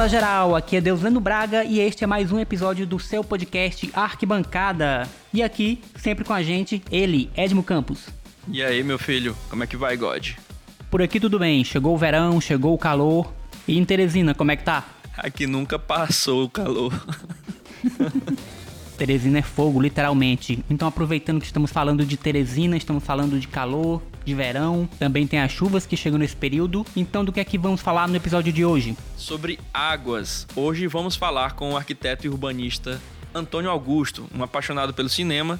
Fala geral, aqui é Lendo Braga e este é mais um episódio do seu podcast Arquibancada. E aqui, sempre com a gente, ele, Edmo Campos. E aí, meu filho, como é que vai, God? Por aqui tudo bem, chegou o verão, chegou o calor. E em Teresina, como é que tá? Aqui nunca passou o calor. Teresina é fogo, literalmente. Então, aproveitando que estamos falando de Teresina, estamos falando de calor, de verão, também tem as chuvas que chegam nesse período. Então, do que é que vamos falar no episódio de hoje? Sobre águas. Hoje vamos falar com o arquiteto e urbanista Antônio Augusto, um apaixonado pelo cinema,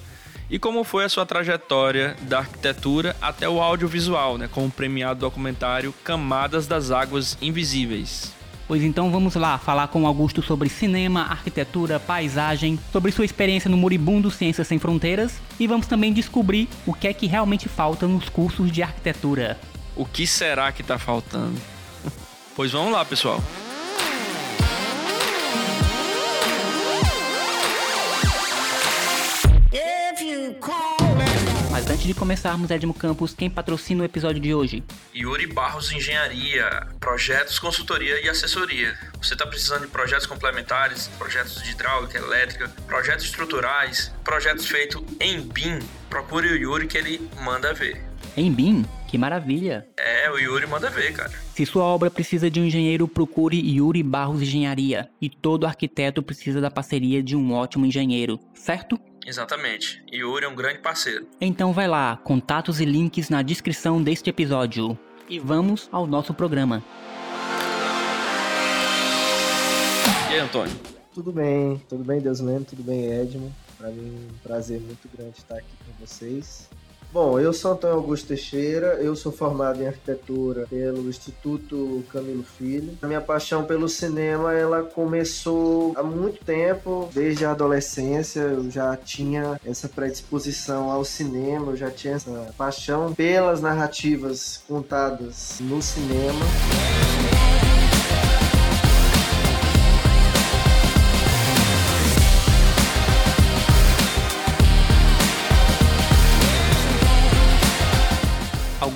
e como foi a sua trajetória da arquitetura até o audiovisual, né, com o premiado documentário Camadas das Águas Invisíveis. Pois então vamos lá falar com Augusto sobre cinema, arquitetura, paisagem, sobre sua experiência no Moribundo Ciências Sem Fronteiras e vamos também descobrir o que é que realmente falta nos cursos de arquitetura. O que será que está faltando? pois vamos lá, pessoal. If you call antes de começarmos, Edmo Campos, quem patrocina o episódio de hoje? Yuri Barros Engenharia, projetos, consultoria e assessoria. Você está precisando de projetos complementares, projetos de hidráulica, elétrica, projetos estruturais, projetos feitos em BIM? Procure o Yuri que ele manda ver. Em BIM? Que maravilha! É, o Yuri manda ver, cara. Se sua obra precisa de um engenheiro, procure Yuri Barros Engenharia. E todo arquiteto precisa da parceria de um ótimo engenheiro, certo? Exatamente. Yuri é um grande parceiro. Então vai lá, contatos e links na descrição deste episódio. E vamos ao nosso programa. E aí, Antônio? Tudo bem, tudo bem, Deus lendo, tudo bem, Edmo. Para mim, um prazer muito grande estar aqui com vocês. Bom, eu sou Antônio Augusto Teixeira, eu sou formado em arquitetura pelo Instituto Camilo Filho. A minha paixão pelo cinema, ela começou há muito tempo, desde a adolescência, eu já tinha essa predisposição ao cinema, eu já tinha essa paixão pelas narrativas contadas no cinema.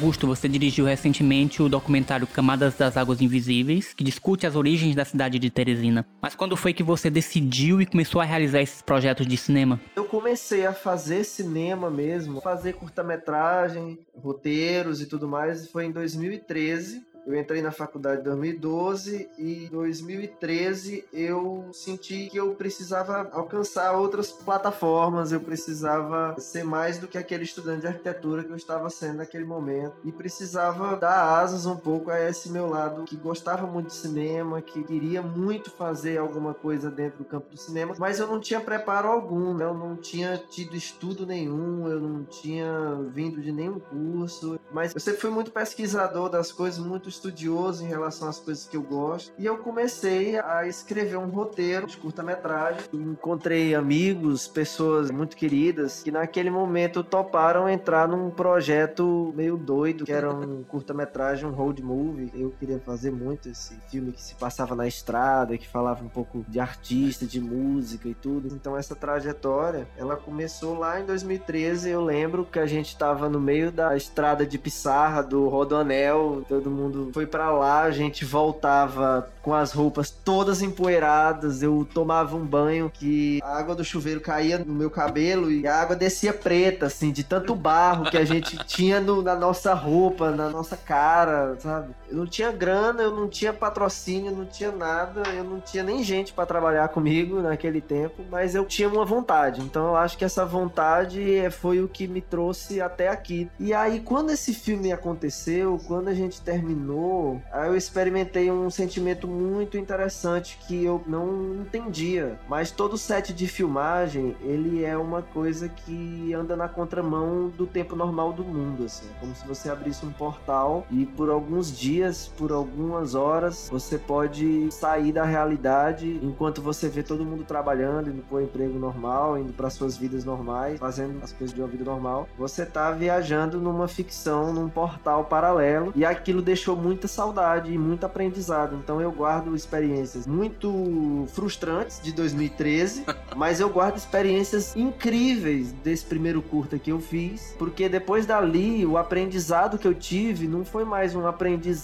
Augusto, você dirigiu recentemente o documentário Camadas das Águas Invisíveis, que discute as origens da cidade de Teresina. Mas quando foi que você decidiu e começou a realizar esses projetos de cinema? Eu comecei a fazer cinema mesmo, fazer curta-metragem, roteiros e tudo mais, foi em 2013 eu entrei na faculdade em 2012 e em 2013 eu senti que eu precisava alcançar outras plataformas, eu precisava ser mais do que aquele estudante de arquitetura que eu estava sendo naquele momento e precisava dar asas um pouco a esse meu lado que gostava muito de cinema, que queria muito fazer alguma coisa dentro do campo do cinema, mas eu não tinha preparo algum, né? eu não tinha tido estudo nenhum, eu não tinha vindo de nenhum curso, mas eu sempre fui muito pesquisador das coisas, muito estudioso em relação às coisas que eu gosto. E eu comecei a escrever um roteiro de curta-metragem. Encontrei amigos, pessoas muito queridas, que naquele momento toparam entrar num projeto meio doido, que era um curta-metragem, um road movie. Eu queria fazer muito esse filme que se passava na estrada, que falava um pouco de artista, de música e tudo. Então essa trajetória, ela começou lá em 2013. Eu lembro que a gente estava no meio da estrada de Pissarra, do Rodoanel, todo mundo foi para lá, a gente voltava com as roupas todas empoeiradas, eu tomava um banho que a água do chuveiro caía no meu cabelo e a água descia preta, assim, de tanto barro que a gente tinha no, na nossa roupa, na nossa cara, sabe? Eu não tinha grana, eu não tinha patrocínio, não tinha nada, eu não tinha nem gente para trabalhar comigo naquele tempo, mas eu tinha uma vontade. Então eu acho que essa vontade foi o que me trouxe até aqui. E aí, quando esse filme aconteceu, quando a gente terminou, aí eu experimentei um sentimento muito interessante que eu não entendia. Mas todo set de filmagem, ele é uma coisa que anda na contramão do tempo normal do mundo, assim. Como se você abrisse um portal e por alguns dias, por algumas horas, você pode sair da realidade enquanto você vê todo mundo trabalhando, indo pro emprego normal, indo para suas vidas normais, fazendo as coisas de uma vida normal. Você tá viajando numa ficção, num portal paralelo e aquilo deixou muita saudade e muito aprendizado. Então eu guardo experiências muito frustrantes de 2013, mas eu guardo experiências incríveis desse primeiro curta que eu fiz, porque depois dali o aprendizado que eu tive não foi mais um aprendizado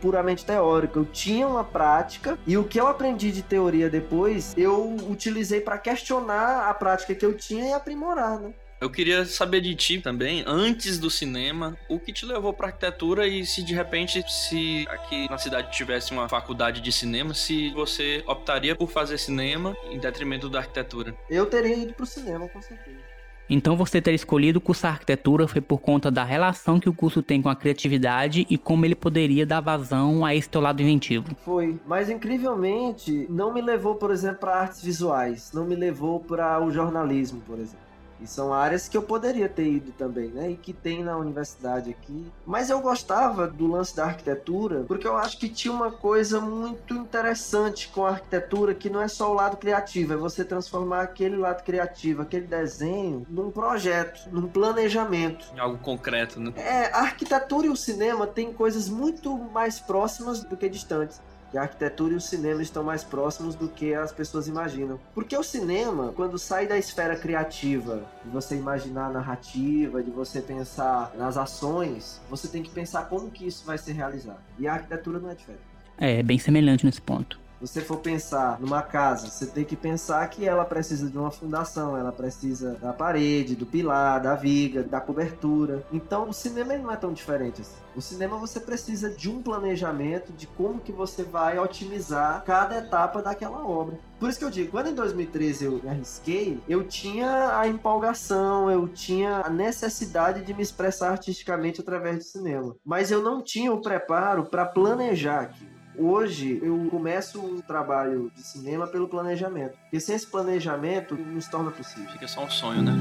puramente teórico. Eu tinha uma prática e o que eu aprendi de teoria depois, eu utilizei para questionar a prática que eu tinha e aprimorar, né? Eu queria saber de ti também, antes do cinema, o que te levou para arquitetura e se de repente, se aqui na cidade tivesse uma faculdade de cinema, se você optaria por fazer cinema em detrimento da arquitetura? Eu teria ido pro cinema, com certeza. Então você ter escolhido cursar arquitetura foi por conta da relação que o curso tem com a criatividade e como ele poderia dar vazão a esse teu lado inventivo. Foi, mas incrivelmente não me levou, por exemplo, para artes visuais, não me levou para o jornalismo, por exemplo. E são áreas que eu poderia ter ido também, né? E que tem na universidade aqui. Mas eu gostava do lance da arquitetura, porque eu acho que tinha uma coisa muito interessante com a arquitetura, que não é só o lado criativo, é você transformar aquele lado criativo, aquele desenho, num projeto, num planejamento. Em algo concreto, né? É, a arquitetura e o cinema têm coisas muito mais próximas do que distantes que a arquitetura e o cinema estão mais próximos do que as pessoas imaginam. Porque o cinema, quando sai da esfera criativa, de você imaginar a narrativa, de você pensar nas ações, você tem que pensar como que isso vai ser realizado. E a arquitetura não é diferente. É, é bem semelhante nesse ponto você for pensar numa casa, você tem que pensar que ela precisa de uma fundação, ela precisa da parede, do pilar, da viga, da cobertura. Então o cinema não é tão diferente assim. O cinema você precisa de um planejamento de como que você vai otimizar cada etapa daquela obra. Por isso que eu digo, quando em 2013 eu me arrisquei, eu tinha a empolgação, eu tinha a necessidade de me expressar artisticamente através do cinema. Mas eu não tinha o preparo para planejar aquilo. Hoje eu começo um trabalho de cinema pelo planejamento. Porque sem esse planejamento não se torna possível. Fica só um sonho, né?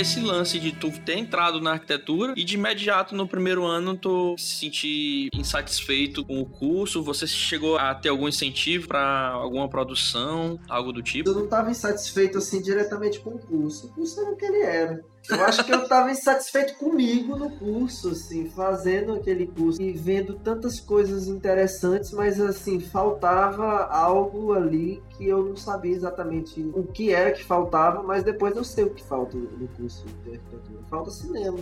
Esse lance de tu ter entrado na arquitetura e de imediato no primeiro ano tu se sentir insatisfeito com o curso? Você chegou a ter algum incentivo para alguma produção, algo do tipo? Eu não estava insatisfeito assim diretamente com o curso. O curso era o que ele era. Eu acho que eu estava insatisfeito comigo no curso, assim, fazendo aquele curso e vendo tantas coisas interessantes, mas assim, faltava algo ali que eu não sabia exatamente o que era que faltava, mas depois eu sei o que falta no curso de arquitetura. Falta cinema.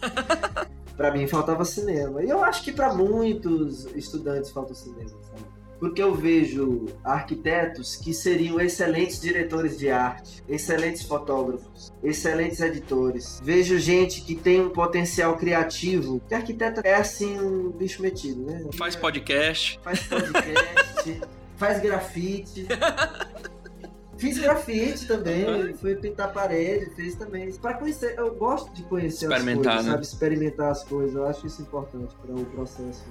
para mim faltava cinema. E eu acho que para muitos estudantes falta cinema, sabe? Porque eu vejo arquitetos que seriam excelentes diretores de arte, excelentes fotógrafos, excelentes editores. Vejo gente que tem um potencial criativo. Que arquiteto é assim um bicho metido, né? Faz podcast. Faz podcast, faz grafite. Fiz grafite também, fui pintar parede, fiz também. Para conhecer, eu gosto de conhecer as coisas, né? sabe? Experimentar as coisas. Eu acho isso importante para o processo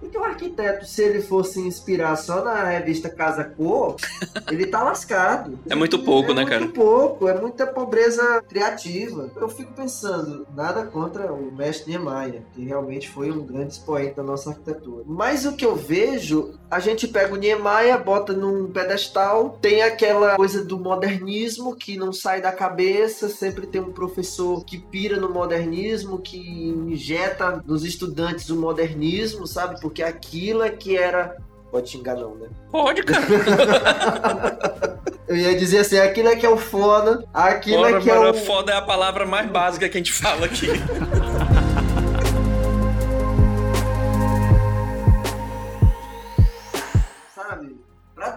porque o arquiteto, se ele fosse inspirar só na revista Casa Cor, ele tá lascado. É muito pouco, é né, cara? É muito pouco, é muita pobreza criativa. Eu fico pensando, nada contra o mestre Niemeyer, que realmente foi um grande expoente da nossa arquitetura. Mas o que eu vejo, a gente pega o Niemeyer, bota num pedestal, tem aquela coisa do modernismo que não sai da cabeça, sempre tem um professor que pira no modernismo, que injeta nos estudantes o modernismo, sabe? Porque aquilo é que era. Pode xingar, não, né? Pode, cara. Eu ia dizer assim, aquilo é que é o foda, aquilo Ora, é que é mano, o. Foda é a palavra mais básica que a gente fala aqui.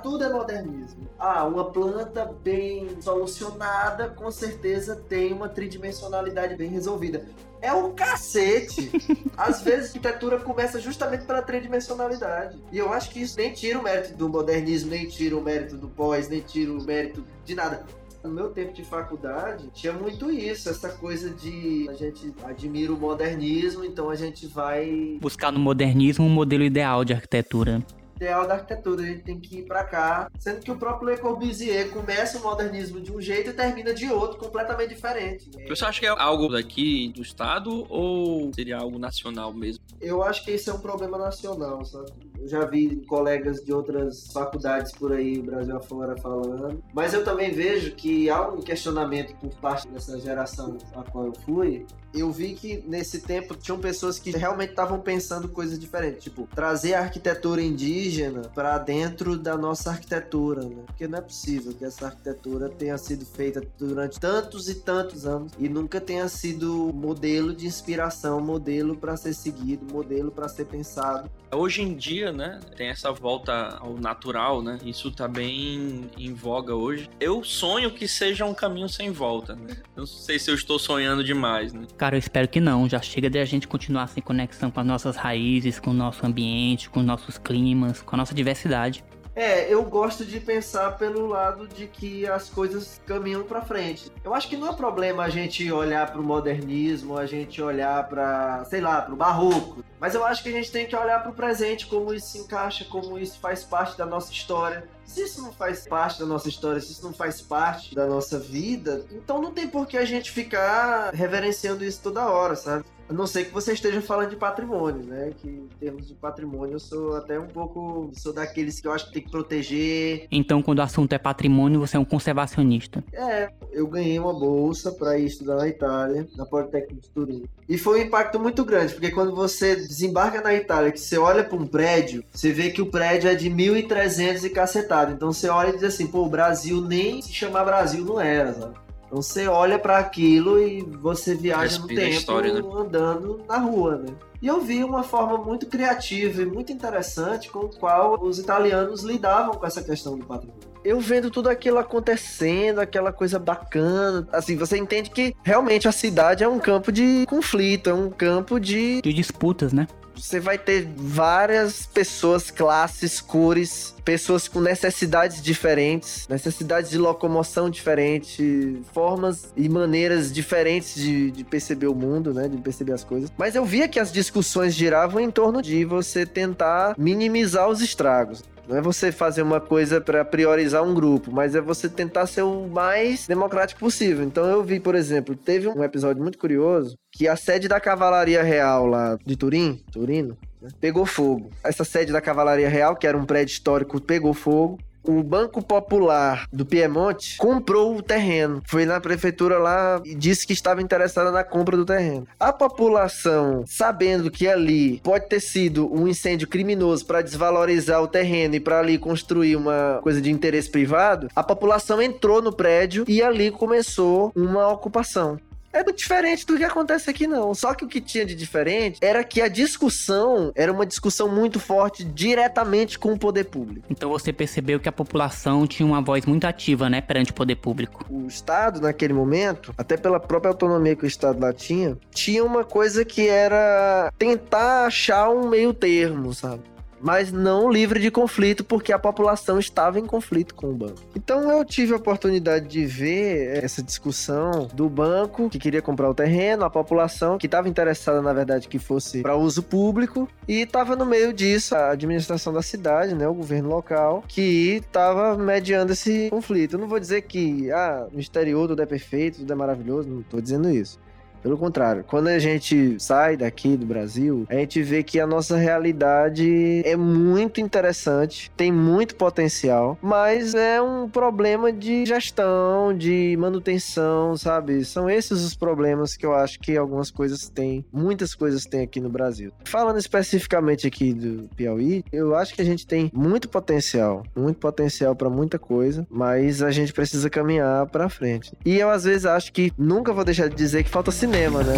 Tudo é modernismo. Ah, uma planta bem solucionada com certeza tem uma tridimensionalidade bem resolvida. É um cacete. Às vezes a arquitetura começa justamente pela tridimensionalidade. E eu acho que isso nem tira o mérito do modernismo, nem tira o mérito do pós, nem tira o mérito de nada. No meu tempo de faculdade, tinha muito isso, essa coisa de a gente admira o modernismo, então a gente vai Buscar no modernismo um modelo ideal de arquitetura. Ideal da arquitetura, a gente tem que ir pra cá, sendo que o próprio Le Corbusier começa o modernismo de um jeito e termina de outro, completamente diferente. Você acha que é algo daqui do estado ou seria algo nacional mesmo? Eu acho que isso é um problema nacional, sabe? Eu já vi colegas de outras faculdades por aí, Brasil afora, falando. Mas eu também vejo que há um questionamento por parte dessa geração a qual eu fui. Eu vi que nesse tempo tinham pessoas que realmente estavam pensando coisas diferentes, tipo trazer a arquitetura indígena para dentro da nossa arquitetura, né? Porque não é possível que essa arquitetura tenha sido feita durante tantos e tantos anos e nunca tenha sido modelo de inspiração, modelo para ser seguido, modelo para ser pensado. Hoje em dia, né, tem essa volta ao natural, né? Isso tá bem em voga hoje. Eu sonho que seja um caminho sem volta, né? Não sei se eu estou sonhando demais, né? Cara, eu espero que não. Já chega de a gente continuar sem conexão com as nossas raízes, com o nosso ambiente, com nossos climas, com a nossa diversidade. É, eu gosto de pensar pelo lado de que as coisas caminham para frente. Eu acho que não é problema a gente olhar para o modernismo, a gente olhar para, sei lá, para o barroco. Mas eu acho que a gente tem que olhar para o presente, como isso se encaixa, como isso faz parte da nossa história. Se isso não faz parte da nossa história, se isso não faz parte da nossa vida, então não tem por que a gente ficar reverenciando isso toda hora, sabe? A não ser que você esteja falando de patrimônio, né? Que em termos de patrimônio eu sou até um pouco. sou daqueles que eu acho que tem que proteger. Então, quando o assunto é patrimônio, você é um conservacionista. É, eu ganhei uma bolsa para ir estudar na Itália, na Politécnica de Turim. E foi um impacto muito grande, porque quando você desembarca na Itália, que você olha para um prédio, você vê que o prédio é de 1300 e cacetado. Então você olha e diz assim, pô, o Brasil nem se chamar Brasil não era, sabe? Então você olha para aquilo e você viaja Respira a no tempo história, né? andando na rua, né? E eu vi uma forma muito criativa e muito interessante com o qual os italianos lidavam com essa questão do patrimônio. Eu vendo tudo aquilo acontecendo, aquela coisa bacana, assim, você entende que realmente a cidade é um campo de conflito, é um campo de De disputas, né? Você vai ter várias pessoas, classes, cores, pessoas com necessidades diferentes, necessidades de locomoção diferentes, formas e maneiras diferentes de, de perceber o mundo, né? De perceber as coisas. Mas eu via que as discussões giravam em torno de você tentar minimizar os estragos. Não é você fazer uma coisa para priorizar um grupo, mas é você tentar ser o mais democrático possível. Então eu vi, por exemplo, teve um episódio muito curioso que a sede da Cavalaria Real lá de Turim, Turino, né, pegou fogo. Essa sede da Cavalaria Real, que era um prédio histórico, pegou fogo. O Banco Popular do Piemonte comprou o terreno. Foi na prefeitura lá e disse que estava interessada na compra do terreno. A população, sabendo que ali pode ter sido um incêndio criminoso para desvalorizar o terreno e para ali construir uma coisa de interesse privado, a população entrou no prédio e ali começou uma ocupação. É muito diferente do que acontece aqui, não. Só que o que tinha de diferente era que a discussão era uma discussão muito forte diretamente com o poder público. Então você percebeu que a população tinha uma voz muito ativa, né, perante o poder público. O Estado, naquele momento, até pela própria autonomia que o Estado lá tinha, tinha uma coisa que era tentar achar um meio termo, sabe? Mas não livre de conflito, porque a população estava em conflito com o banco. Então eu tive a oportunidade de ver essa discussão do banco que queria comprar o terreno, a população que estava interessada, na verdade, que fosse para uso público, e estava no meio disso a administração da cidade, né, o governo local, que estava mediando esse conflito. Eu não vou dizer que ah, no exterior tudo é perfeito, tudo é maravilhoso, não estou dizendo isso. Pelo contrário, quando a gente sai daqui do Brasil, a gente vê que a nossa realidade é muito interessante, tem muito potencial, mas é um problema de gestão, de manutenção, sabe? São esses os problemas que eu acho que algumas coisas têm, muitas coisas têm aqui no Brasil. Falando especificamente aqui do Piauí, eu acho que a gente tem muito potencial, muito potencial para muita coisa, mas a gente precisa caminhar para frente. E eu às vezes acho que nunca vou deixar de dizer que falta cinema, né?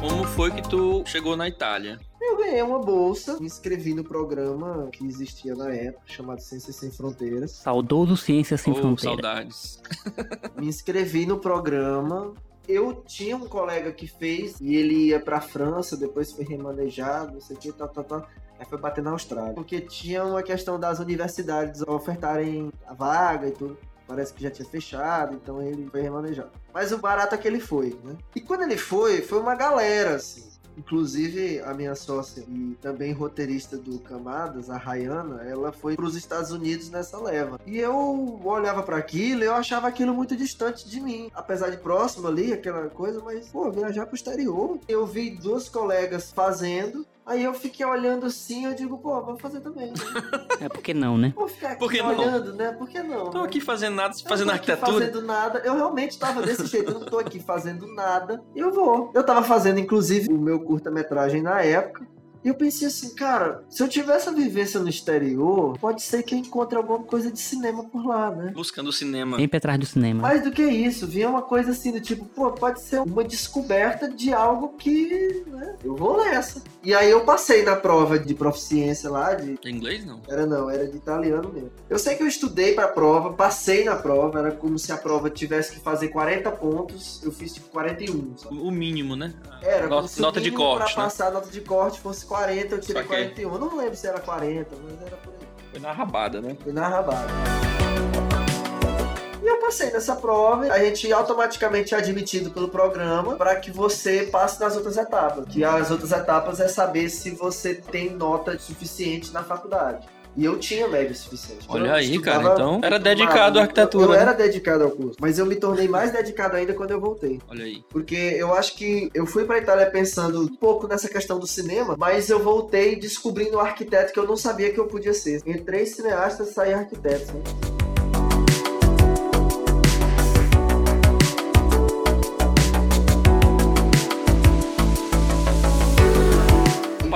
Como foi que tu chegou na Itália? Eu ganhei uma bolsa, me inscrevi no programa que existia na época, chamado Ciências Sem Fronteiras. Saudoso Ciências Sem Oh, Fronteira. saudades. Me inscrevi no programa. Eu tinha um colega que fez e ele ia pra França, depois foi remanejado, não sei o que, tal, tal, tal. Aí foi bater na Austrália. Porque tinha uma questão das universidades ofertarem a vaga e tudo. Parece que já tinha fechado, então ele foi remanejado. Mas o barato é que ele foi, né? E quando ele foi, foi uma galera, assim. Inclusive, a minha sócia e também roteirista do Camadas, a Rayana, ela foi para os Estados Unidos nessa leva. E eu olhava para aquilo e eu achava aquilo muito distante de mim. Apesar de próximo ali, aquela coisa, mas, pô, viajar pro exterior. Eu vi duas colegas fazendo Aí eu fiquei olhando assim, eu digo, pô, vou fazer também. Né? É porque não, né? Vou ficar aqui Por que não? olhando, né? Por que não? Tô né? aqui fazendo nada, Eu fazendo tô aqui arquitetura. fazendo nada. Eu realmente tava desse jeito. Eu não tô aqui fazendo nada. Eu vou. Eu tava fazendo, inclusive, o meu curta-metragem na época. E eu pensei assim, cara, se eu tivesse a vivência no exterior, pode ser que eu encontre alguma coisa de cinema por lá, né? Buscando o cinema. Sempre atrás do cinema. Mais do que isso, vinha uma coisa assim do tipo, pô, pode ser uma descoberta de algo que, né, eu vou nessa. E aí eu passei na prova de proficiência lá, de Em inglês, não. era não, era de italiano mesmo. Eu sei que eu estudei pra prova, passei na prova, era como se a prova tivesse que fazer 40 pontos, eu fiz tipo 41, sabe? O mínimo, né? Era Nota- como se nota de corte, pra né? passar a nota de corte fosse 40, eu tirei Saquei. 41. Eu não lembro se era 40, mas era por aí. Foi na rabada, né? Fui na rabada. E eu passei nessa prova, a gente automaticamente é admitido pelo programa para que você passe nas outras etapas. Que as outras etapas é saber se você tem nota suficiente na faculdade. E eu tinha média suficiente. Olha Eu aí, cara, então era dedicado à Eu- arquitetura, Eu, né? era dedicado ao curso, mas eu me tornei mais dedicado ainda quando eu voltei. Olha aí. Porque eu acho que eu fui pra Itália pensando um pouco nessa questão do cinema, mas eu voltei descobrindo um arquiteto que eu não sabia que eu podia ser. Entrei cineasta, saí arquiteto. Né?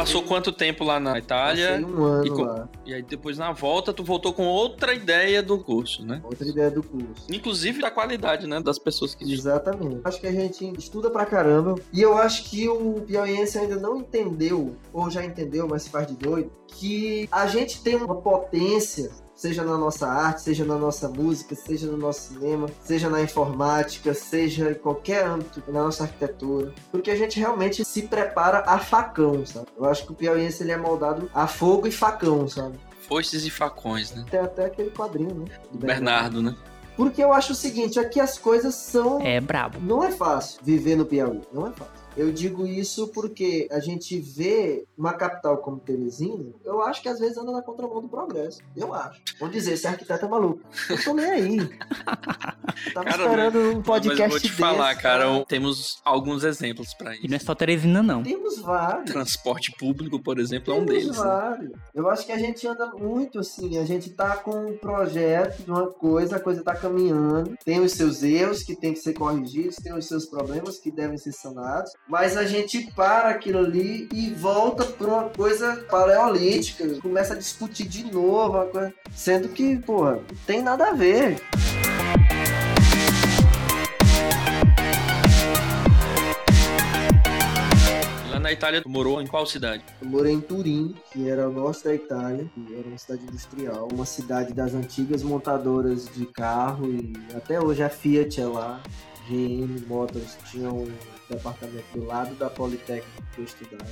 Passou quanto tempo lá na Itália? Passei um ano e lá. E aí depois na volta tu voltou com outra ideia do curso, né? Outra ideia do curso. Inclusive da qualidade, né? Das pessoas que Exatamente. Acho que a gente estuda pra caramba. E eu acho que o piauiense ainda não entendeu, ou já entendeu, mas se faz de doido, que a gente tem uma potência, seja na nossa arte, seja na nossa música, seja no nosso cinema, seja na informática, seja em qualquer âmbito, na nossa arquitetura. Porque a gente realmente se prepara a facão, sabe? Eu acho que o piauiense ele é moldado a fogo e facão, sabe? foices e facões, né? Tem até aquele quadrinho, né? Do Bernardo, né? Porque eu acho o seguinte, aqui as coisas são É brabo. não é fácil viver no Piauí, não é fácil. Eu digo isso porque a gente vê uma capital como Teresina, eu acho que às vezes anda na contramão do progresso. Eu acho. Vamos dizer, esse arquiteto é maluco. Eu tô nem aí. Eu tava Cara, esperando um Mas podcast eu vou te desse, falar, cara, temos alguns exemplos pra E não é isso. só Teresina, não. Temos vários. Transporte público, por exemplo, é um Temos deles. né? vários. Eu acho que a gente anda muito assim, a gente tá com um projeto de uma coisa, a coisa tá caminhando, tem os seus erros que tem que ser corrigidos, tem os seus problemas que devem ser sanados, mas a gente para aquilo ali e volta pra uma coisa paleolítica, começa a discutir de novo, uma coisa, sendo que, porra, não tem nada a ver. Lá na Itália, tu morou em qual cidade? Eu morei em Turim, que era o norte da Itália, que era uma cidade industrial, uma cidade das antigas montadoras de carro e até hoje a Fiat é lá. GM Motors tinha um departamento do lado da Politécnica que eu estudava.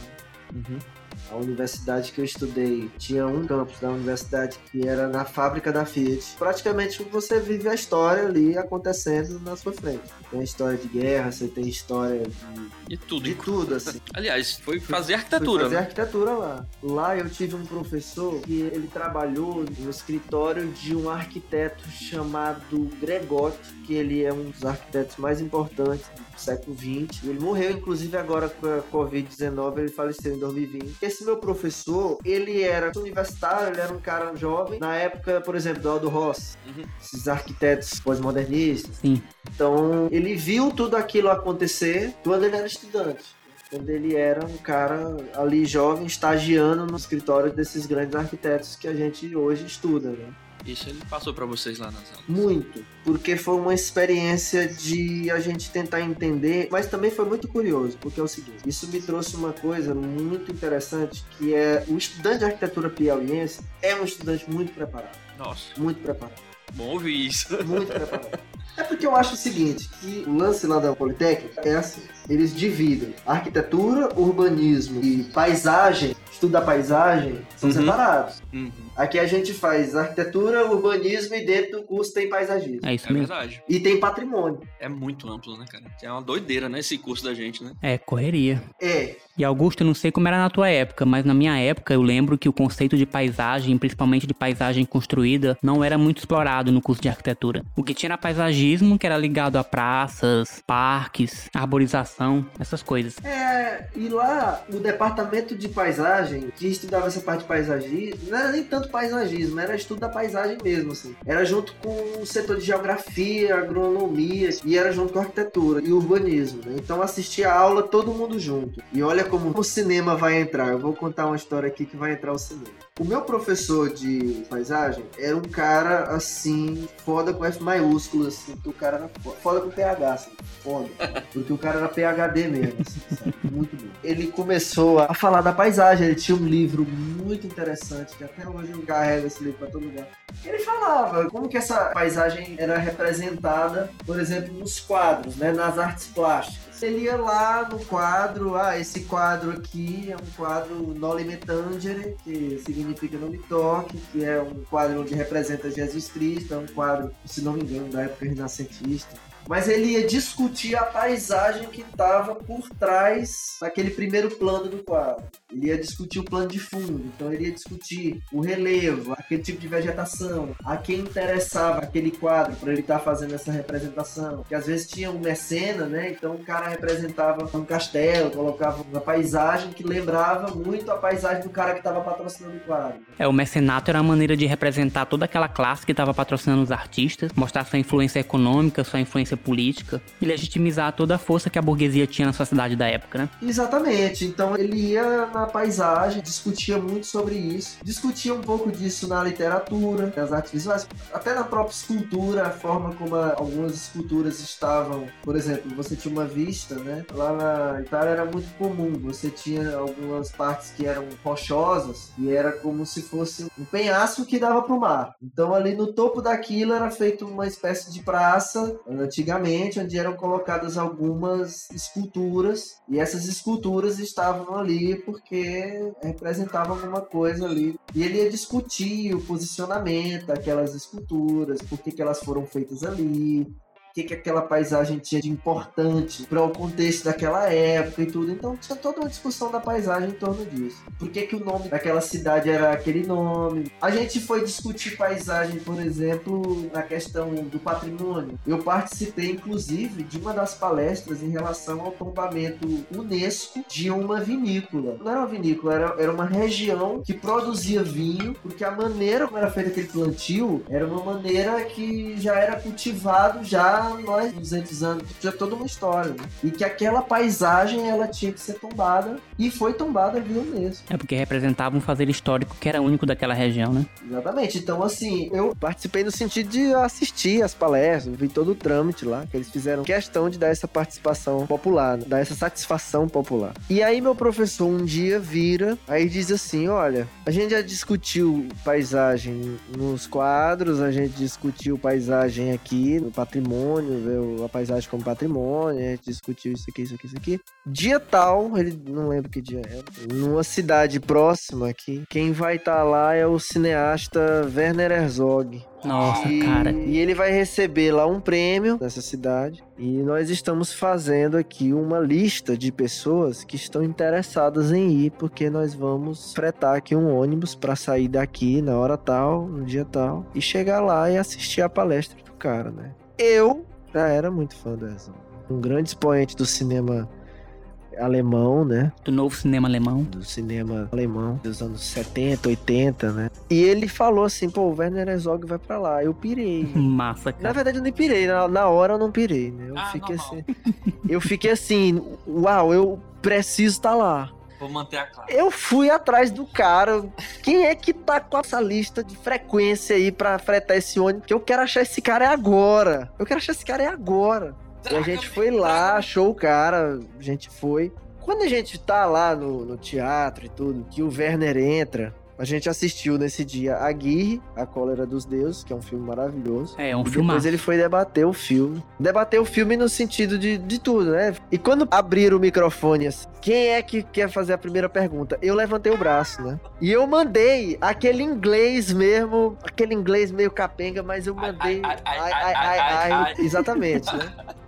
A universidade que eu estudei tinha um campus da universidade que era na fábrica da Fiat. Praticamente você vive a história ali acontecendo na sua frente. Tem história de guerra, você tem história de, E tudo. de tudo, assim. Aliás, foi fazer arquitetura, fazer né? arquitetura lá. Lá eu tive um professor que ele trabalhou no escritório de um arquiteto chamado Gregotti, que ele é um dos arquitetos mais importantes do século XX. Ele morreu, inclusive, agora com a Covid-19, ele faleceu em 2020. Esse meu professor, ele era universitário, ele era um cara jovem. Na época, por exemplo, do Aldo Rossi, Uhum. esses arquitetos pós-modernistas. Sim. Então, ele viu tudo aquilo acontecer quando ele era estudante. Quando ele era um cara ali jovem, estagiando no escritório desses grandes arquitetos que a gente hoje estuda, né? Isso ele passou pra vocês lá nas aulas. Muito, porque foi uma experiência de a gente tentar entender, mas também foi muito curioso, porque é o seguinte, isso me trouxe uma coisa muito interessante, que é o estudante de arquitetura piauiense é um estudante muito preparado, Nossa, muito preparado. bom ouvir isso. Muito preparado. É porque eu acho o seguinte, que o lance lá da Politécnica é assim, eles dividem arquitetura, urbanismo e paisagem, estudo da paisagem, são Uhum. separados. Uhum. Aqui a gente faz arquitetura, urbanismo e dentro do curso tem paisagismo. É isso É mesmo. verdade. E tem patrimônio. É muito amplo, né, cara? É uma doideira, né, esse curso da gente, né? É, correria. É. E Augusto, eu não sei como era na tua época, mas na minha época eu lembro que o conceito de paisagem, principalmente de paisagem construída, não era muito explorado no curso de arquitetura. O que tinha era paisagismo, que era ligado a praças, parques, arborização, essas coisas. É, e lá o departamento de paisagem, que estudava essa parte de paisagismo, não era nem tanto paisagismo, era estudo da paisagem mesmo, assim. Era junto com o setor de geografia, agronomia, e era junto com arquitetura e urbanismo, né? Então assistia a aula todo mundo junto. E olha como o cinema vai entrar. Eu vou contar uma história aqui que vai entrar o cinema. O meu professor de paisagem era um cara assim, foda com F maiúsculo, assim, que o cara era foda com PH, assim, foda. Porque o cara era PHD mesmo, assim, sabe? Muito bom. Ele começou a falar da paisagem, ele tinha um livro muito interessante, que até hoje eu carrego esse livro pra todo lugar. Ele falava como que essa paisagem era representada, por exemplo, nos quadros, né, nas artes plásticas ele ia lá no quadro, ah, esse quadro aqui é um quadro Noli Me Tangere, que significa não me toque, que é um quadro onde representa Jesus Cristo, é um quadro, se não me engano, da época renascentista mas ele ia discutir a paisagem que estava por trás daquele primeiro plano do quadro. Ele ia discutir o plano de fundo, então ele ia discutir o relevo, aquele tipo de vegetação, a quem interessava aquele quadro para ele estar tá fazendo essa representação. Que às vezes tinha um mecena, né? Então o cara representava um castelo, colocava uma paisagem que lembrava muito a paisagem do cara que estava patrocinando o quadro. É, o mecenato era a maneira de representar toda aquela classe que estava patrocinando os artistas, mostrar sua influência econômica, sua influência política e legitimizar toda a força que a burguesia tinha na sociedade da época, né? Exatamente. Então ele ia na paisagem, discutia muito sobre isso, discutia um pouco disso na literatura, nas artes visuais, até na própria escultura, a forma como algumas esculturas estavam. Por exemplo, você tinha uma vista, né? Lá na Itália era muito comum, você tinha algumas partes que eram rochosas e era como se fosse um penhasco que dava para o mar. Então ali no topo daquilo era feito uma espécie de praça antigamente, onde eram colocadas algumas esculturas e essas esculturas estavam ali porque porque representava alguma coisa ali. E ele ia discutir o posicionamento daquelas esculturas, por que, que elas foram feitas ali, o que, que aquela paisagem tinha de importante para o contexto daquela época e tudo. Então tinha toda uma discussão da paisagem em torno disso. Por que, que o nome daquela cidade era aquele nome? A gente foi discutir paisagem, por exemplo, na questão do patrimônio. Eu participei, inclusive, de uma das palestras em relação ao tombamento Unesco de uma vinícola. Não era uma vinícola, era, era uma região que produzia vinho, porque a maneira como era feito aquele plantio era uma maneira que já era cultivado já nós, 200 anos, tinha toda uma história. Né? E que aquela paisagem ela tinha que ser tombada e foi tombada via Unesco. É porque representava um fazer histórico que era único daquela região, né? Exatamente. Então, assim, eu participei no sentido de assistir as palestras, vi todo o trâmite lá, que eles fizeram questão de dar essa participação popular, né? dar essa satisfação popular. E aí, meu professor um dia vira, aí diz assim: olha, a gente já discutiu paisagem nos quadros, a gente discutiu paisagem aqui no patrimônio patrimônio, ver a paisagem como patrimônio, a gente discutiu isso aqui, isso aqui, isso aqui. Dia tal, ele não lembro que dia é, numa cidade próxima aqui, quem vai estar tá lá é o cineasta Werner Herzog. Nossa, e, cara. E ele vai receber lá um prêmio nessa cidade. E nós estamos fazendo aqui uma lista de pessoas que estão interessadas em ir, porque nós vamos fretar aqui um ônibus para sair daqui na hora tal, no dia tal, e chegar lá e assistir a palestra do cara, né? Eu já era muito fã do Herzog. Um grande expoente do cinema alemão, né? Do novo cinema alemão. Do cinema alemão dos anos 70, 80, né? E ele falou assim, pô, o Werner Herzog vai pra lá. Eu pirei. Massa, cara. Na verdade, eu nem pirei. Na, na hora eu não pirei, né? Eu ah, fiquei normal. assim... eu fiquei assim, uau, eu preciso estar tá lá. Vou manter a classe. Eu fui atrás do cara. Quem é que tá com essa lista de frequência aí pra fretar esse ônibus? Que eu quero achar esse cara é agora. Eu quero achar esse cara é agora. E a gente foi lá, achou o cara, a gente foi. Quando a gente tá lá no, no teatro e tudo, que o Werner entra, a gente assistiu nesse dia a Guirre, A Cólera dos Deuses, que é um filme maravilhoso. É, é um filme. Depois ele foi debater o filme. Debater o filme no sentido de, de tudo, né? E quando abriram o microfone assim, quem é que quer fazer a primeira pergunta? Eu levantei o braço, né? E eu mandei aquele inglês mesmo, aquele inglês meio capenga, mas eu mandei. Ai, ai, ai exatamente, né?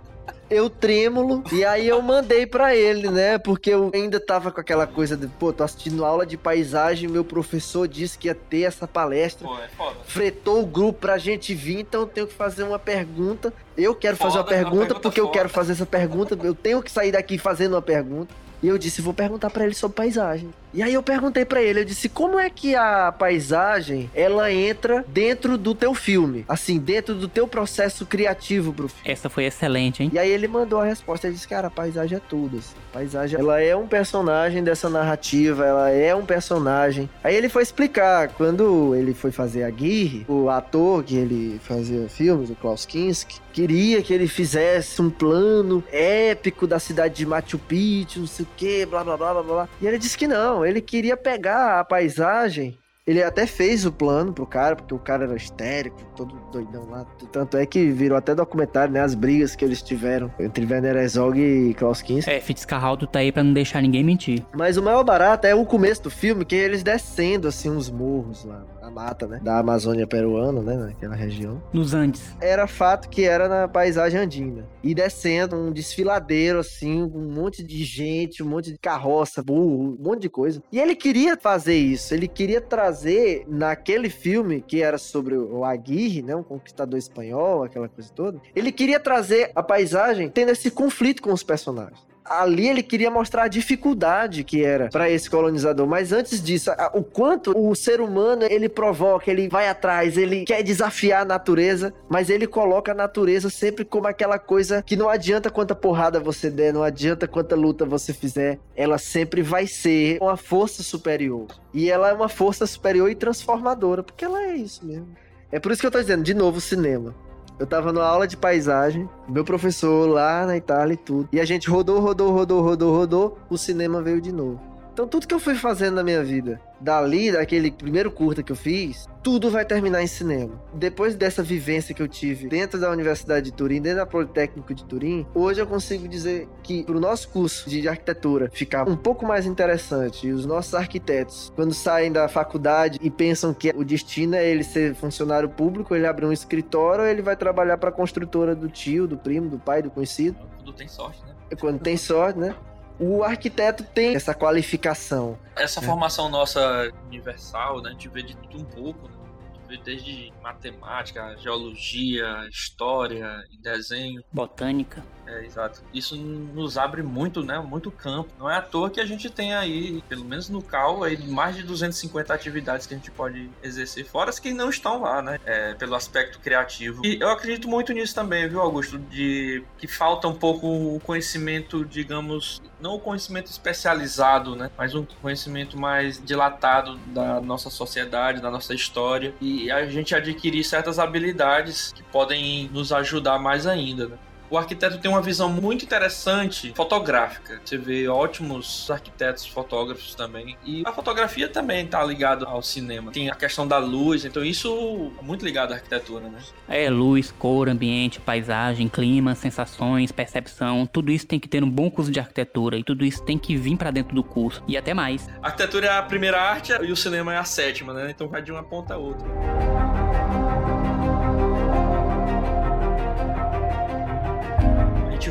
eu trêmulo, e aí eu mandei pra ele, né? Porque eu ainda tava com aquela coisa de, pô, tô assistindo aula de paisagem, meu professor disse que ia ter essa palestra. Pô, é foda. Fretou o grupo pra gente vir, então eu tenho que fazer uma pergunta. Eu quero fazer uma Foda, pergunta pergunta porque eu foda. quero fazer essa pergunta. Eu tenho que sair daqui fazendo uma pergunta. E eu disse, vou perguntar pra ele sobre paisagem. E aí eu perguntei pra ele, eu disse, como é que a paisagem ela entra dentro do teu filme? Assim, dentro do teu processo criativo pro filme. Essa foi excelente, hein? E aí ele mandou a resposta, ele disse, cara, a paisagem é tudo, assim. A paisagem, ela é um personagem dessa narrativa, ela é um personagem. Aí ele foi explicar, quando ele foi fazer a Guirre, o ator que ele fazia filmes, o Klaus Kinski, queria que ele fizesse um plano épico da cidade de Machu Picchu, não sei o que, blá blá blá blá blá. E ele disse que não, ele queria pegar a paisagem ele até fez o plano pro cara, porque o cara era histérico, todo doidão lá. Tanto é que virou até documentário, né? As brigas que eles tiveram entre Werner Herzog e Klaus Kinski. É, Fitzcarraldo tá aí pra não deixar ninguém mentir. Mas o maior barato é o começo do filme, que é eles descendo, assim, uns morros lá, a mata, né? Da Amazônia peruana, né? Naquela região. Nos Andes. Era fato que era na paisagem andina. E descendo, um desfiladeiro, assim, um monte de gente, um monte de carroça, burro, um monte de coisa. E ele queria fazer isso, ele queria trazer naquele filme que era sobre o Aguirre, né? Um conquistador espanhol, aquela coisa toda. Ele queria trazer a paisagem tendo esse conflito com os personagens ali ele queria mostrar a dificuldade que era para esse colonizador, mas antes disso, o quanto o ser humano ele provoca, ele vai atrás, ele quer desafiar a natureza, mas ele coloca a natureza sempre como aquela coisa que não adianta quanta porrada você der, não adianta quanta luta você fizer, ela sempre vai ser uma força superior. E ela é uma força superior e transformadora, porque ela é isso mesmo. É por isso que eu tô dizendo, de novo, cinema. Eu tava numa aula de paisagem, meu professor lá na Itália e tudo. E a gente rodou, rodou, rodou, rodou, rodou, o cinema veio de novo. Então tudo que eu fui fazendo na minha vida, dali, daquele primeiro curta que eu fiz, tudo vai terminar em cinema. Depois dessa vivência que eu tive dentro da Universidade de Turim, dentro da Politécnico de Turim, hoje eu consigo dizer que pro nosso curso de arquitetura ficar um pouco mais interessante e os nossos arquitetos, quando saem da faculdade e pensam que o destino é ele ser funcionário público, ele abrir um escritório ou ele vai trabalhar para a construtora do tio, do primo, do pai, do conhecido, Tudo tem sorte, né? quando tem sorte, né? O arquiteto tem essa qualificação. Essa É. formação nossa universal, né? A gente vê de tudo um pouco, né? A gente vê desde matemática, geologia, história, desenho. Botânica. É, exato. Isso nos abre muito, né? Muito campo. Não é à toa que a gente tem aí, pelo menos no CAL, aí, mais de 250 atividades que a gente pode exercer, fora as que não estão lá, né? É, pelo aspecto criativo. E eu acredito muito nisso também, viu, Augusto? De que falta um pouco o conhecimento, digamos, não o conhecimento especializado, né? Mas um conhecimento mais dilatado da nossa sociedade, da nossa história. E a gente adquirir certas habilidades que podem nos ajudar mais ainda, né? O arquiteto tem uma visão muito interessante fotográfica. Você vê ótimos arquitetos fotógrafos também. E a fotografia também está ligada ao cinema. Tem a questão da luz, então isso é muito ligado à arquitetura, né? É, luz, cor, ambiente, paisagem, clima, sensações, percepção, tudo isso tem que ter um bom curso de arquitetura e tudo isso tem que vir pra dentro do curso e até mais. A arquitetura é a primeira arte e o cinema é a sétima, né? Então vai de uma ponta a outra.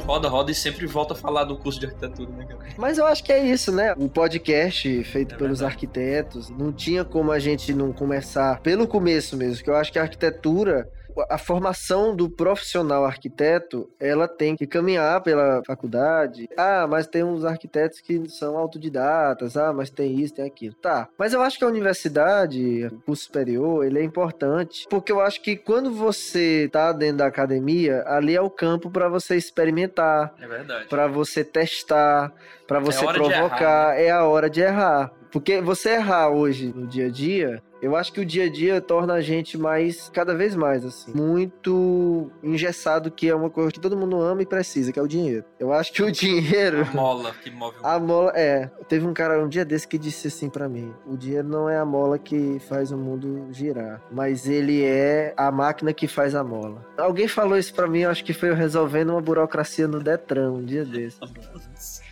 Roda, roda e sempre volta a falar do curso de arquitetura, né, cara? Mas eu acho que é isso, né? O podcast feito É pelos verdade. arquitetos, não tinha como a gente não começar pelo começo mesmo, que eu acho que a arquitetura a formação do profissional arquiteto, ela tem que caminhar pela faculdade. Ah, mas tem uns arquitetos que são autodidatas. Ah, mas tem isso, tem aquilo. Tá. Mas eu acho que a universidade, o curso superior, ele é importante, porque eu acho que quando você tá dentro da academia, ali é o campo para você experimentar, É verdade. para você testar, para você hora de provocar, errar, é a hora de errar. Porque você errar hoje no dia a dia, eu acho que o dia a dia torna a gente mais, cada vez mais, assim, muito engessado, que é uma coisa que todo mundo ama e precisa, que é o dinheiro. Eu acho que o dinheiro. A mola que move o A mola, é. Teve um cara um dia desse que disse assim pra mim: o dinheiro não é a mola que faz o mundo girar, mas ele é a máquina que faz a mola. Alguém falou isso pra mim, eu acho que foi eu resolvendo uma burocracia no Detran um dia desse.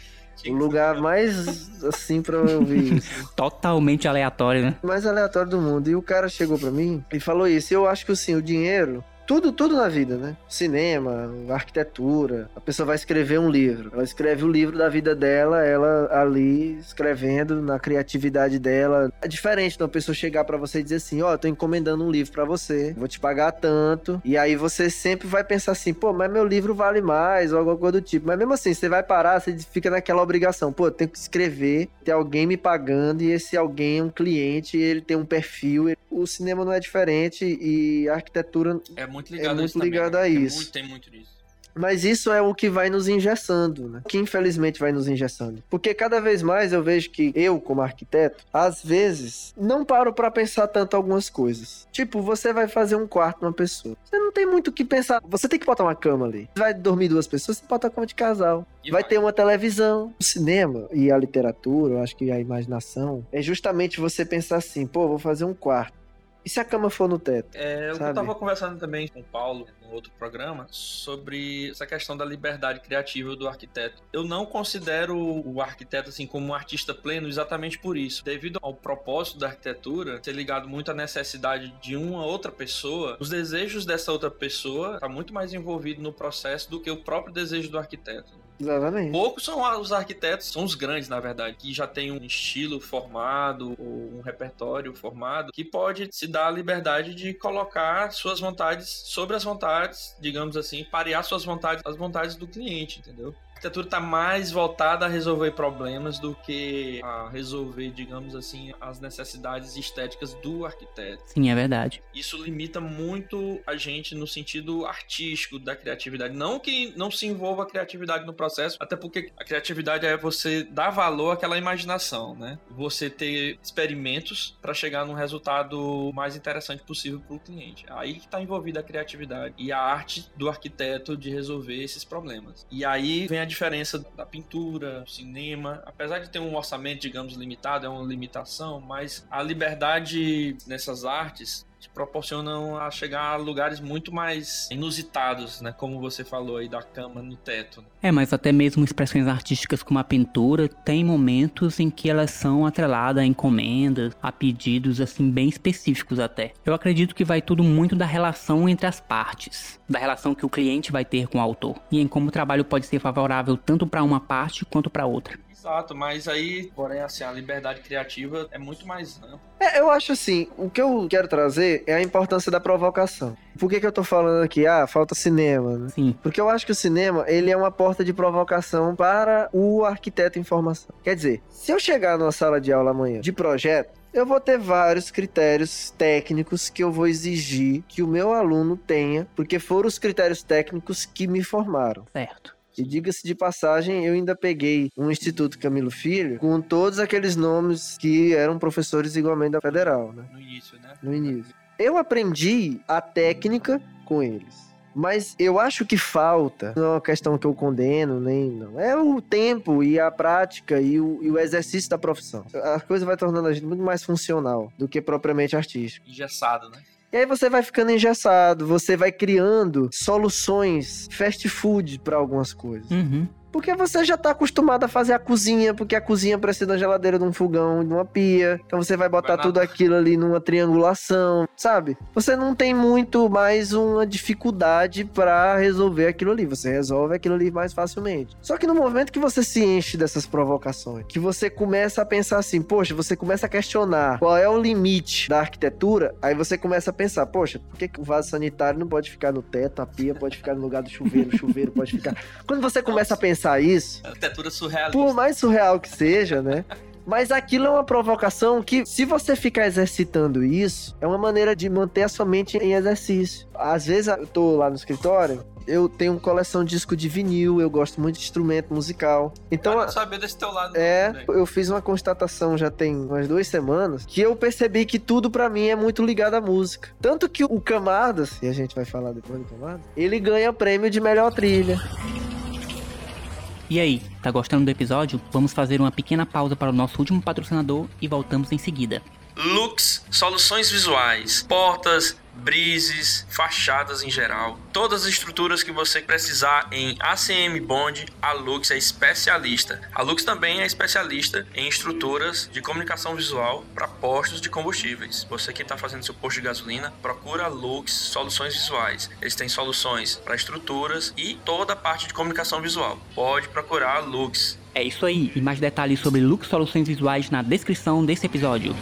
O lugar mais assim pra eu ouvir isso. Totalmente aleatório, né? mais aleatório do mundo. E o cara chegou pra mim e falou isso. E eu acho que assim, o dinheiro, tudo, tudo na vida, né? Cinema, arquitetura. A pessoa vai escrever um livro. Ela escreve o livro da vida dela, ela ali escrevendo na criatividade dela. É diferente de uma pessoa chegar para você e dizer assim: Ó, oh, tô encomendando um livro para você, vou te pagar tanto. E aí você sempre vai pensar assim: pô, mas meu livro vale mais, ou alguma coisa do tipo. Mas mesmo assim, você vai parar, você fica naquela obrigação: pô, eu tenho que escrever, ter alguém me pagando, e esse alguém é um cliente, ele tem um perfil. O cinema não é diferente e a arquitetura. É muito ligado, é muito ligado a isso. Muito, tem muito disso. Mas isso é o que vai nos engessando, né? Que infelizmente vai nos engessando. Porque cada vez mais eu vejo que eu, como arquiteto, às vezes não paro para pensar tanto algumas coisas. Tipo, você vai fazer um quarto numa pessoa. Você não tem muito o que pensar. Você tem que botar uma cama ali. Vai dormir duas pessoas, você bota a cama de casal. Vai, vai, ter uma televisão. O cinema e a literatura, eu acho que a imaginação, é justamente você pensar assim, pô, vou fazer um quarto. E se a cama for no teto? É, eu sabe? tava conversando também com o Paulo, outro programa, sobre essa questão da liberdade criativa do arquiteto. Eu não considero o arquiteto assim como um artista pleno exatamente por isso. Devido ao propósito da arquitetura ser ligado muito à necessidade de uma outra pessoa, os desejos dessa outra pessoa tá muito mais envolvido no processo do que o próprio desejo do arquiteto. Exatamente. Poucos são os arquitetos, são os grandes, na verdade, que já tem um estilo formado ou um repertório formado que pode se dar a liberdade de colocar suas vontades sobre as vontades, digamos assim, parear suas vontades às vontades do cliente, entendeu? Arquitetura está mais voltada a resolver problemas do que a resolver, digamos assim, as necessidades estéticas do arquiteto. Sim, é verdade. Isso limita muito a gente no sentido artístico da criatividade. Não que não se envolva a criatividade no processo, até porque a criatividade é você dar valor àquela imaginação, né? Você ter experimentos para chegar num resultado mais interessante possível para o cliente. Aí que está envolvida a criatividade e a arte do arquiteto de resolver esses problemas. E aí vem a diferença da pintura, cinema, apesar de ter um orçamento, digamos, limitado, é uma limitação, mas a liberdade nessas artes te proporcionam a chegar a lugares muito mais inusitados, né? Como você falou aí da cama no teto. É, mas até mesmo expressões artísticas como a pintura tem momentos em que elas são atreladas a encomendas, a pedidos assim bem específicos até. Eu acredito que vai tudo muito da relação entre as partes, da relação que o cliente vai ter com o autor e em como o trabalho pode ser favorável tanto para uma parte quanto para outra. Exato, mas aí, porém, assim, a liberdade criativa é muito mais ampla. É, eu acho assim, o que eu quero trazer é a importância da provocação. Por que, que eu tô falando aqui? Ah, falta cinema, né? Sim. Porque eu acho que o cinema, ele é uma porta de provocação para o arquiteto em formação. Quer dizer, se eu chegar numa sala de aula amanhã de projeto, eu vou ter vários critérios técnicos que eu vou exigir que o meu aluno tenha, porque foram os critérios técnicos que me formaram. Certo. E diga-se de passagem, eu ainda peguei um Instituto Camilo Filho com todos aqueles nomes que eram professores igualmente da Federal, né? No início, né? No início. Eu aprendi a técnica com eles. Mas eu acho que falta, não é uma questão que eu condeno, nem não. É o tempo e a prática e o, e o exercício da profissão. A coisa vai tornando a gente muito mais funcional do que propriamente artístico. Engessado, né? E aí você vai ficando engessado, você vai criando soluções fast food para algumas coisas. Uhum. Porque você já tá acostumado a fazer a cozinha, porque a cozinha precisa uma geladeira, de um fogão, de uma pia. Então você vai botar vai tudo aquilo ali numa triangulação, sabe? Você não tem muito mais uma dificuldade para resolver aquilo ali. Você resolve aquilo ali mais facilmente. Só que no momento que você se enche dessas provocações, que você começa a pensar assim, poxa, você começa a questionar qual é o limite da arquitetura, aí você começa a pensar, poxa, por que, que o vaso sanitário não pode ficar no teto, a pia pode ficar no lugar do chuveiro, o chuveiro pode ficar. Quando você começa a pensar pensar isso. Arquitetura. Por mais surreal que seja, né? Mas aquilo é uma provocação que, se você ficar exercitando isso, é uma maneira de manter a sua mente em exercício. Às vezes eu tô lá no escritório, eu tenho coleção de disco de vinil, eu gosto muito de instrumento musical. Então, eu saber desse teu lado. É, eu fiz uma constatação já tem umas duas semanas que eu percebi que tudo para mim é muito ligado à música. Tanto que o Camadas, e a gente vai falar depois do Camadas, ele ganha prêmio de melhor trilha. E aí, tá gostando do episódio? Vamos fazer uma pequena pausa para o nosso último patrocinador e voltamos em seguida. Lux Soluções Visuais, portas, brises, fachadas em geral. Todas as estruturas que você precisar em ACM Bond, a Lux é especialista. A Lux também é especialista em estruturas de comunicação visual para postos de combustíveis. Você que está fazendo seu posto de gasolina, procura a Lux Soluções Visuais. Eles têm soluções para estruturas e toda a parte de comunicação visual. Pode procurar a Lux. É isso aí, e mais detalhes sobre Lux Soluções Visuais na descrição desse episódio.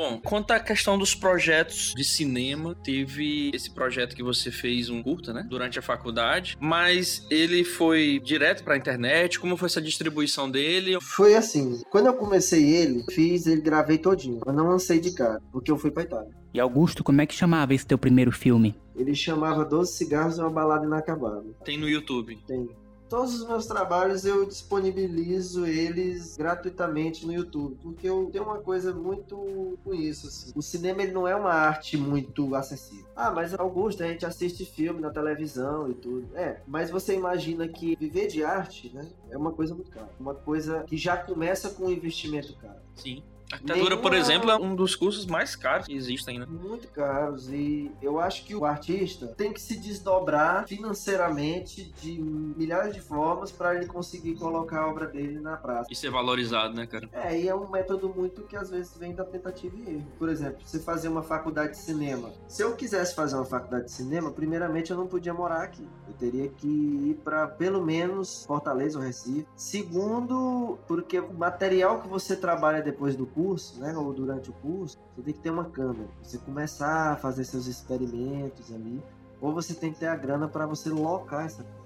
Bom, quanto à questão dos projetos de cinema, teve esse projeto que você fez um curta, né? Durante a faculdade, mas ele foi direto pra internet. Como foi essa distribuição dele? Foi assim, quando eu comecei ele, fiz ele, gravei todinho. Eu não lancei de cara, porque eu fui pra Itália. E Augusto, como é que chamava esse teu primeiro filme? Ele chamava 12 Cigarros e uma Balada Inacabada. Tem no YouTube. Tem. Todos os meus trabalhos eu disponibilizo eles gratuitamente no YouTube, porque eu tenho uma coisa muito com isso. Assim. O cinema ele não é uma arte muito acessível. Ah, mas Augusto, a gente assiste filme na televisão e tudo. É, mas você imagina que viver de arte, né, é uma coisa muito cara. Uma coisa que já começa com um investimento caro. Sim. A arquitetura, por exemplo, é um dos cursos mais caros que existem, né? Muito caros. E eu acho que o artista tem que se desdobrar financeiramente de milhares de formas para ele conseguir colocar a obra dele na praça. E ser valorizado, né, cara? É, e é um método muito que às vezes vem da tentativa e erro. Por exemplo, você fazer uma faculdade de cinema. Se eu quisesse fazer uma faculdade de cinema, primeiramente eu não podia morar aqui. Eu teria que ir para pelo menos Fortaleza ou Recife. Segundo, porque o material que você trabalha depois do curso, né, ou durante o curso, você tem que ter uma câmera. Você começar a fazer seus experimentos ali, ou você tem que ter a grana para você locar essa coisa.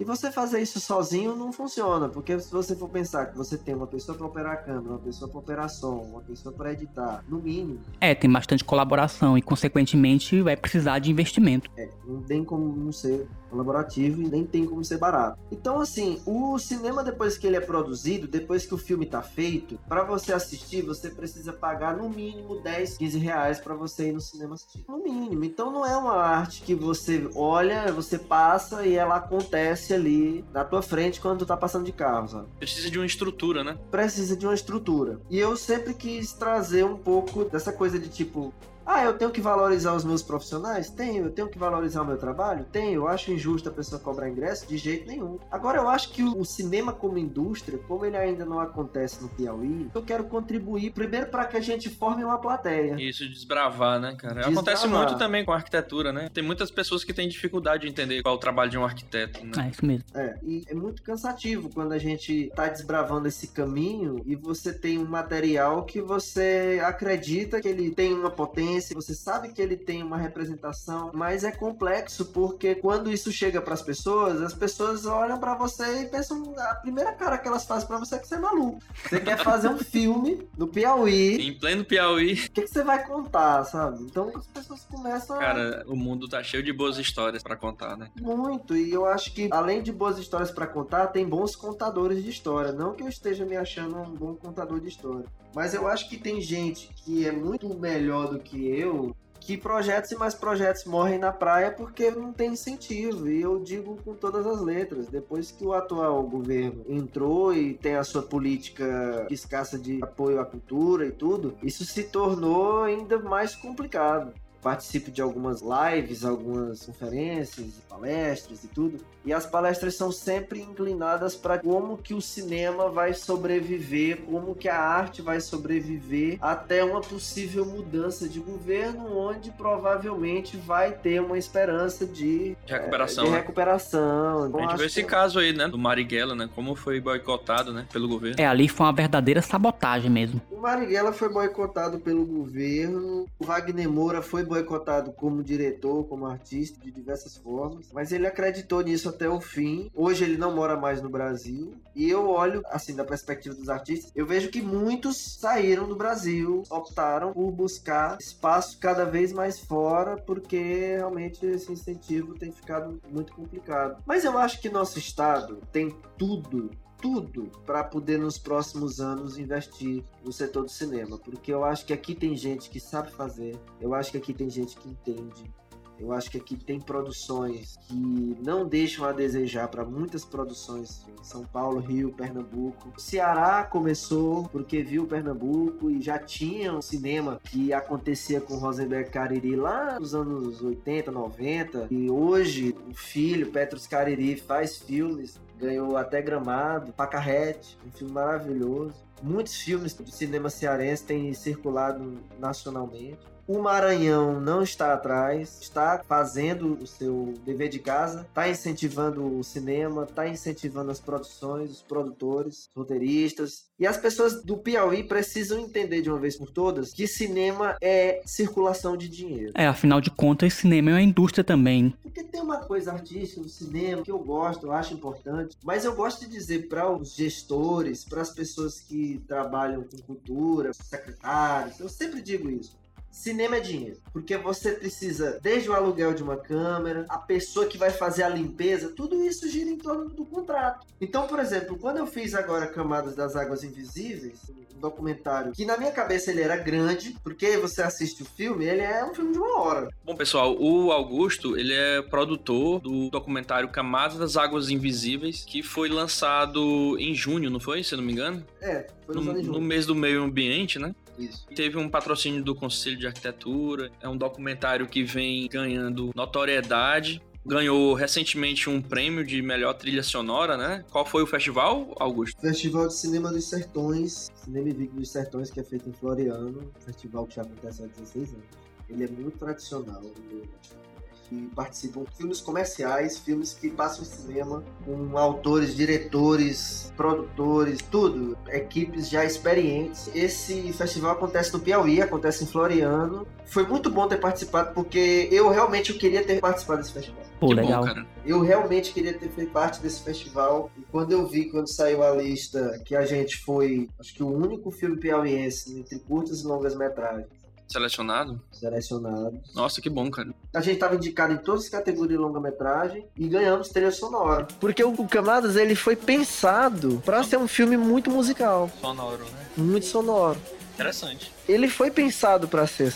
E você fazer isso sozinho não funciona, porque se você for pensar que você tem uma pessoa para operar a câmera, uma pessoa para operar som, uma pessoa para editar, no mínimo. É, tem bastante colaboração e, consequentemente, vai precisar de investimento. É, não tem como não ser colaborativo e nem tem como ser barato. Então, assim, o cinema, depois que ele é produzido, depois que o filme tá feito, para você assistir, você precisa pagar no mínimo 10, 15 reais para você ir no cinema assistir. No mínimo. Então, não é uma arte que você olha, você passa e ela acontece ali na tua frente quando tu tá passando de carro, sabe? Precisa de uma estrutura, né? Precisa de uma estrutura. E eu sempre quis trazer um pouco dessa coisa de tipo, ah, eu tenho que valorizar os meus profissionais? Tenho. Eu tenho que valorizar o meu trabalho? Tenho. Eu acho injusto a pessoa cobrar ingresso? De jeito nenhum. Agora, eu acho que o cinema como indústria, como ele ainda não acontece no Piauí, eu quero contribuir primeiro para que a gente forme uma plateia. Isso, desbravar, né, cara? Desbravar. Acontece muito também com a arquitetura, né? Tem muitas pessoas que têm dificuldade de entender qual é o trabalho de um arquiteto, né? É isso mesmo. É, e é muito cansativo quando a gente tá desbravando esse caminho e você tem um material que você acredita que ele tem uma potência você sabe que ele tem uma representação, mas é complexo porque quando isso chega para as pessoas, as pessoas olham para você e pensam a primeira cara que elas fazem para você é que você é maluco. Você quer fazer um filme no Piauí. Em pleno Piauí. O que, que você vai contar, sabe? Então as pessoas começam. Cara, o mundo tá cheio de boas histórias para contar, né? Muito. E eu acho que além de boas histórias para contar, tem bons contadores de história. Não que eu esteja me achando um bom contador de história. Mas eu acho que tem gente que é muito melhor do que eu, que projetos e mais projetos morrem na praia porque não tem incentivo. E eu digo com todas as letras. Depois que o atual governo entrou e tem a sua política escassa de apoio à cultura e tudo, isso se tornou ainda mais complicado participo de algumas lives, algumas conferências, palestras e tudo. E as palestras são sempre inclinadas para como que o cinema vai sobreviver, como que a arte vai sobreviver até uma possível mudança de governo, onde provavelmente vai ter uma esperança de, de recuperação. É, de né? recuperação. a gente vê esse que... caso aí, né, do Marighella, né, como foi boicotado, né, pelo governo. É, ali foi uma verdadeira sabotagem mesmo. O Marighella foi boicotado pelo governo, o Wagner Moura foi boicotado boicotado como diretor, como artista, de diversas formas, mas ele acreditou nisso até o fim. Hoje ele não mora mais no Brasil. E eu olho, assim, da perspectiva dos artistas, eu vejo que muitos saíram do Brasil, optaram por buscar espaço cada vez mais fora, porque realmente esse incentivo tem ficado muito complicado. Mas eu acho que nosso estado tem tudo tudo para poder nos próximos anos investir no setor do cinema, porque eu acho que aqui tem gente que sabe fazer, eu acho que aqui tem gente que entende. Eu acho que aqui tem produções que não deixam a desejar para muitas produções em São Paulo, Rio, Pernambuco. Ceará começou porque viu Pernambuco e já tinha um cinema que acontecia com Rosenberg Cariri lá nos anos 80, 90. E hoje o filho, Petrus Cariri, faz filmes ganhou até Gramado, Pacarrete, um filme maravilhoso. Muitos filmes de cinema cearense têm circulado nacionalmente. O Maranhão não está atrás, está fazendo o seu dever de casa, está incentivando o cinema, está incentivando as produções, os produtores, os roteiristas. E as pessoas do Piauí precisam entender de uma vez por todas que cinema é circulação de dinheiro. É, afinal de contas, cinema é uma indústria também. Porque tem uma coisa artística no cinema que eu gosto, eu acho importante, mas eu gosto de dizer para os gestores, para as pessoas que trabalham com cultura, secretários, eu sempre digo isso Cinema é dinheiro, porque você precisa desde o aluguel de uma câmera, a pessoa que vai fazer a limpeza, tudo isso gira em torno do contrato. Então, por exemplo, quando eu fiz agora Camadas das Águas Invisíveis, um documentário que na minha cabeça ele era grande, porque você assiste o filme, ele é um filme de uma hora. Bom, pessoal, o Augusto, ele é produtor do documentário Camadas das Águas Invisíveis, que foi lançado em junho, não foi? Se eu não me engano? É, foi no, no mês do meio ambiente, né? Isso. Teve um patrocínio do Conselho de Arquitetura. É um documentário que vem ganhando notoriedade. Ganhou recentemente um prêmio de melhor trilha sonora, né? Qual foi o festival, Augusto? Festival de Cinema dos Sertões, Cinema e Vídeo dos Sertões, que é feito em Floriano. Festival que já acontece há 16 anos. Ele é muito tradicional. Que participam de filmes comerciais, filmes que passam cinema, com autores, diretores, produtores, tudo, equipes já experientes. Esse festival acontece no Piauí, acontece em Floriano. Foi muito bom ter participado, porque eu realmente eu queria ter participado desse festival. Pô, que legal. Bom, eu realmente queria ter feito parte desse festival. E quando eu vi, quando saiu a lista, que a gente foi, acho que o único filme piauiense entre curtas e longas metragens Selecionado? Selecionado. Nossa, que bom, cara. A gente tava indicado em todas as categorias de longa-metragem e ganhamos trilha sonora. Porque o Camadas, ele foi pensado para ser um filme muito musical. Sonoro, né? Muito sonoro. Interessante. Ele foi pensado para ser.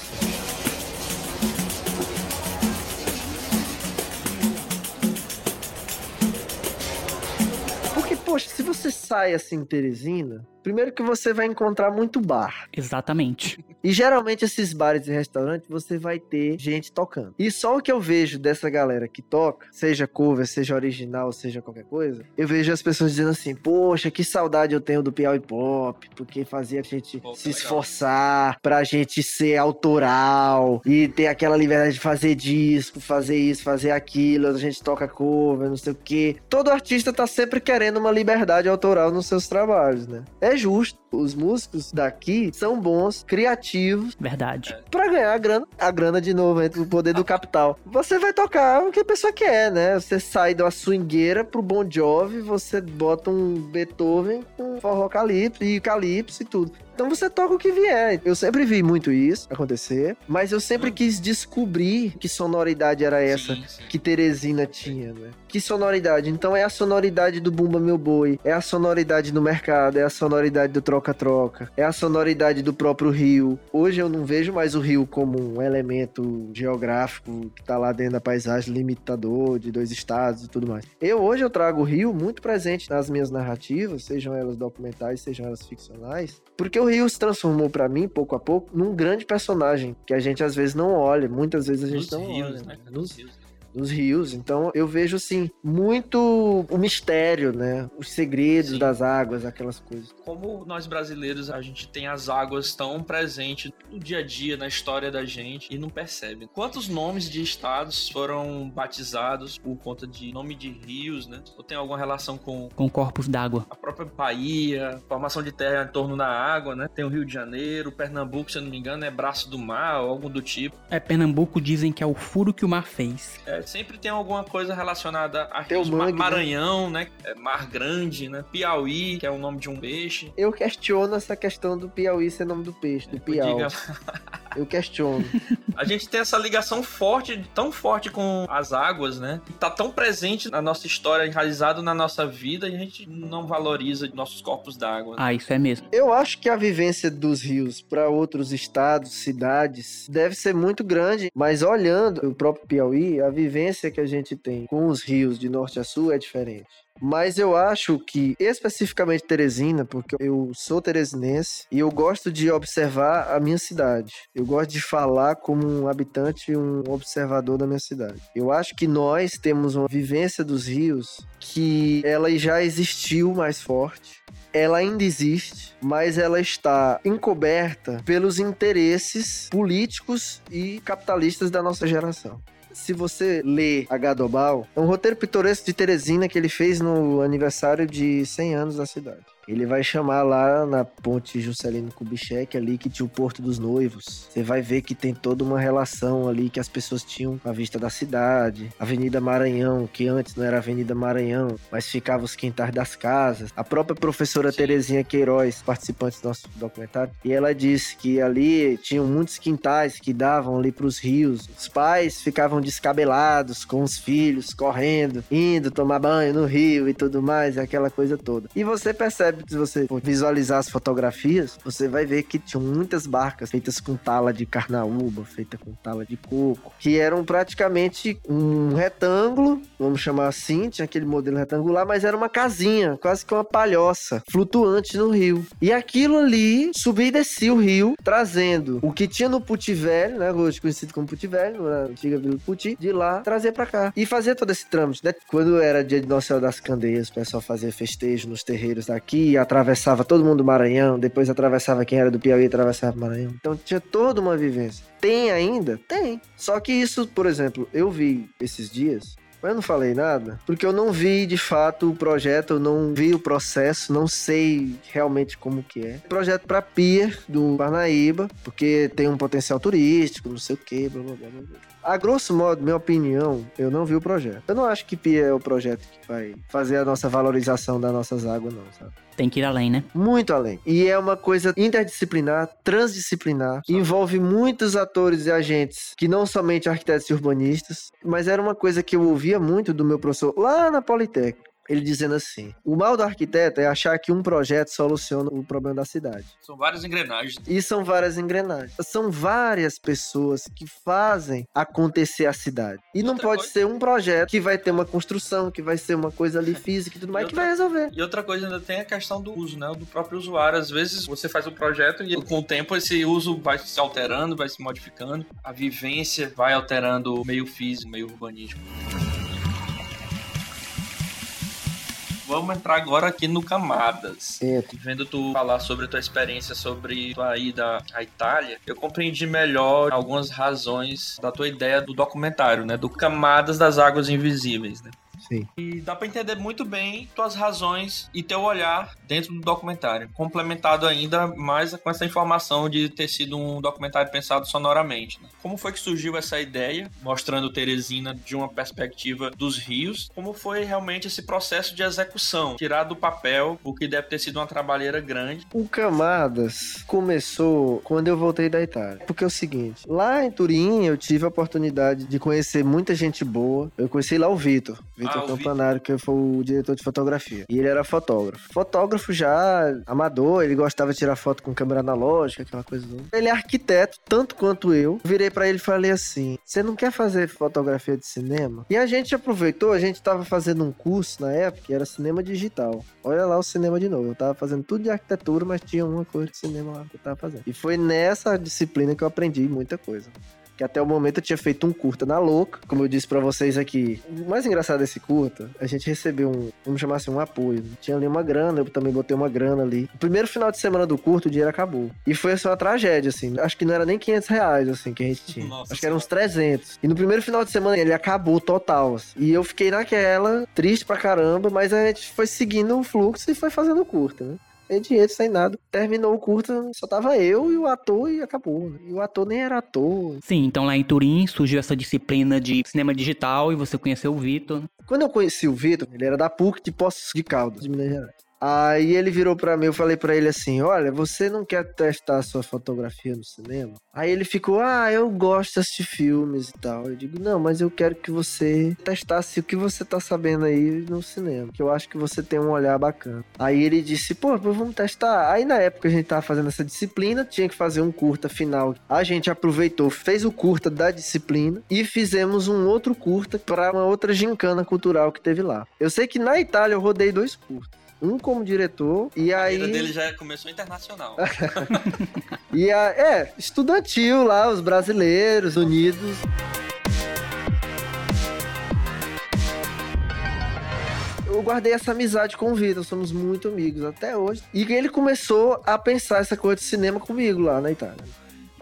Porque, poxa, se você sai assim em Teresina, Primeiro que você vai encontrar muito bar. Exatamente. E geralmente esses bares e restaurantes você vai ter gente tocando. E só o que eu vejo dessa galera que toca, seja cover, seja original, seja qualquer coisa, eu vejo as pessoas dizendo assim: Poxa, que saudade eu tenho do Piauí Pop, porque fazia a gente Pô, se esforçar legal. pra gente ser autoral e ter aquela liberdade de fazer disco, fazer isso, fazer aquilo, a gente toca cover, não sei o quê. Todo artista tá sempre querendo uma liberdade autoral nos seus trabalhos, né? É justo. Os músicos daqui são bons, criativos. Verdade. Pra ganhar a grana, a grana de novo, entre o poder do capital. Você vai tocar o que a pessoa quer, né? Você sai da swingueira pro Bon Jovi, você bota um Beethoven com forró calypso e calypso e tudo. Então você toca o que vier. Eu sempre vi muito isso acontecer, mas eu sempre quis descobrir que sonoridade era essa sim, sim. que Teresina tinha, né? Que sonoridade? Então é a sonoridade do Bumba Meu Boi, é a sonoridade do mercado, é a sonoridade do troca-troca, é a sonoridade do próprio rio. Hoje eu não vejo mais o rio como um elemento geográfico que tá lá dentro da paisagem limitador de dois estados e tudo mais. Eu hoje eu trago o rio muito presente nas minhas narrativas, sejam elas documentais, sejam elas ficcionais, porque o Rio se transformou para mim, pouco a pouco, num grande personagem que a gente às vezes não olha, muitas vezes a gente Nos não rios, olha. Né? Nos rios nos rios. Então eu vejo assim muito o mistério, né? Os segredos Sim. das águas, aquelas coisas. Como nós brasileiros a gente tem as águas tão presentes no dia a dia, na história da gente e não percebe. Quantos nomes de estados foram batizados por conta de nome de rios, né? Ou tem alguma relação com com corpos d'água? A própria Bahia, formação de terra em torno da água, né? Tem o Rio de Janeiro, Pernambuco, se eu não me engano, é braço do mar ou algo do tipo. É Pernambuco dizem que é o furo que o mar fez. É, sempre tem alguma coisa relacionada a rios. Mangue, né? Maranhão, né? né? Mar Grande, né? Piauí, que é o nome de um peixe. Eu questiono essa questão do Piauí ser nome do peixe, do Piauí. Eu questiono. A gente tem essa ligação forte, tão forte com as águas, né? E tá tão presente na nossa história, enraizado na nossa vida, e a gente não valoriza nossos corpos d'água. Ah, isso é mesmo. Eu acho que a vivência dos rios para outros estados, cidades, deve ser muito grande, mas olhando o próprio Piauí, a vivência que a gente tem com os rios de norte a sul é diferente. Mas eu acho que, especificamente Teresina, porque eu sou teresinense e eu gosto de observar a minha cidade. Eu gosto de falar como um habitante um observador da minha cidade. Eu acho que nós temos uma vivência dos rios que ela já existiu mais forte ela ainda existe, mas ela está encoberta pelos interesses políticos e capitalistas da nossa geração se você lê a Gadobal, é um roteiro pitoresco de Teresina que ele fez no aniversário de 100 anos da cidade. Ele vai chamar lá na ponte Juscelino Kubitschek ali que tinha o Porto dos Noivos. Você vai ver que tem toda uma relação ali que as pessoas tinham com a vista da cidade. Avenida Maranhão, que antes não era Avenida Maranhão, mas ficava os quintais das casas. A própria professora Sim. Terezinha Queiroz, participante do nosso documentário, e ela disse que ali tinham muitos quintais que davam ali para os rios. Os pais ficavam descabelados com os filhos correndo, indo tomar banho no rio e tudo mais, aquela coisa toda. E você percebe se você visualizar as fotografias, você vai ver que tinham muitas barcas feitas com tala de carnaúba, feita com tala de coco, que eram praticamente um retângulo, vamos chamar assim, tinha aquele modelo retangular, mas era uma casinha, quase que uma palhoça, flutuante no rio. E aquilo ali subia e descia o rio, trazendo o que tinha no Puti Velho, né, hoje conhecido como Puti Velho, na antiga Vila Puti, de lá trazer para cá. E fazer todo esse trâmite, né? Quando era dia de Nossa Senhora das Candeias, o pessoal fazia festejo nos terreiros daqui, atravessava todo mundo do Maranhão, depois atravessava quem era do Piauí, atravessava o Maranhão. Então tinha toda uma vivência. Tem ainda? Tem. Só que isso, por exemplo, eu vi esses dias mas eu não falei nada, porque eu não vi de fato o projeto, eu não vi o processo, não sei realmente como que é. Projeto para Pier do Parnaíba, porque tem um potencial turístico, não sei o que, blá blá blá. A grosso modo, minha opinião, eu não vi o projeto. Eu não acho que Pier é o projeto que vai fazer a nossa valorização das nossas águas, não, sabe? Tem que ir além, né? Muito além. E é uma coisa interdisciplinar, transdisciplinar, envolve muitos atores e agentes que não somente arquitetos e urbanistas, mas era uma coisa que eu ouvia muito do meu professor lá na Politécnica ele dizendo assim: o mal do arquiteto é achar que um projeto soluciona o problema da cidade. São várias engrenagens. E são várias engrenagens. São várias pessoas que fazem acontecer a cidade. E não pode coisa... ser um projeto que vai ter uma construção, que vai ser uma coisa ali física e tudo mais, e outra... que vai resolver. E outra coisa ainda tem a questão do uso, né? Do próprio usuário. Às vezes você faz um projeto e com o tempo esse uso vai se alterando, vai se modificando. A vivência vai alterando o meio físico, o meio urbanístico. Vamos entrar agora aqui no Camadas. Vendo tu falar sobre a tua experiência sobre tua ida à Itália, eu compreendi melhor algumas razões da tua ideia do documentário, né? Do Camadas das Águas Invisíveis, né? Sim. E dá para entender muito bem tuas razões e teu olhar dentro do documentário, complementado ainda mais com essa informação de ter sido um documentário pensado sonoramente. Né? Como foi que surgiu essa ideia, mostrando Teresina de uma perspectiva dos rios? Como foi realmente esse processo de execução, tirar do papel o que deve ter sido uma trabalheira grande? O Camadas começou quando eu voltei da Itália. Porque é o seguinte, lá em Turim eu tive a oportunidade de conhecer muita gente boa. Eu conheci lá o Vitor. Vitor Vitor Campanário, que foi o diretor de fotografia. E ele era fotógrafo. Fotógrafo já amador, ele gostava de tirar foto com câmera analógica, aquela coisa. Ele é arquiteto, tanto quanto eu. Virei para ele e falei assim: Você não quer fazer fotografia de cinema? E a gente aproveitou, a gente tava fazendo um curso na época que era cinema digital. Olha lá o cinema de novo. Eu tava fazendo tudo de arquitetura, mas tinha uma coisa de cinema lá que eu tava fazendo. E foi nessa disciplina que eu aprendi muita coisa que até o momento eu tinha feito um curta na louca, como eu disse para vocês aqui. O mais engraçado desse curta, a gente recebeu um, vamos chamar assim, um apoio. Tinha ali uma grana, eu também botei uma grana ali. O primeiro final de semana do curto, o dinheiro acabou. E foi assim uma tragédia, assim. Acho que não era nem 500 reais, assim, que a gente tinha. Nossa, Acho que eram uns 300. E no primeiro final de semana ele acabou total, assim. E eu fiquei naquela, triste pra caramba, mas a gente foi seguindo o fluxo e foi fazendo o curta, né? Sem dinheiro, sem nada. Terminou o curta, só tava eu e o ator e acabou. E o ator nem era ator. Sim, então lá em Turim surgiu essa disciplina de cinema digital e você conheceu o Vitor. Quando eu conheci o Vitor, ele era da PUC de Poços de Caldas, de Minas Gerais. Aí ele virou pra mim, eu falei pra ele assim: Olha, você não quer testar a sua fotografia no cinema? Aí ele ficou: Ah, eu gosto de assistir filmes e tal. Eu digo: Não, mas eu quero que você testasse o que você tá sabendo aí no cinema, que eu acho que você tem um olhar bacana. Aí ele disse: Pô, vamos testar. Aí na época a gente tava fazendo essa disciplina, tinha que fazer um curta final. A gente aproveitou, fez o curta da disciplina e fizemos um outro curta para uma outra gincana cultural que teve lá. Eu sei que na Itália eu rodei dois curtas um como diretor e A aí carreira dele já começou internacional. e a, é estudantil lá os brasileiros unidos eu guardei essa amizade com o Vitor, somos muito amigos até hoje. E ele começou a pensar essa coisa de cinema comigo lá na Itália.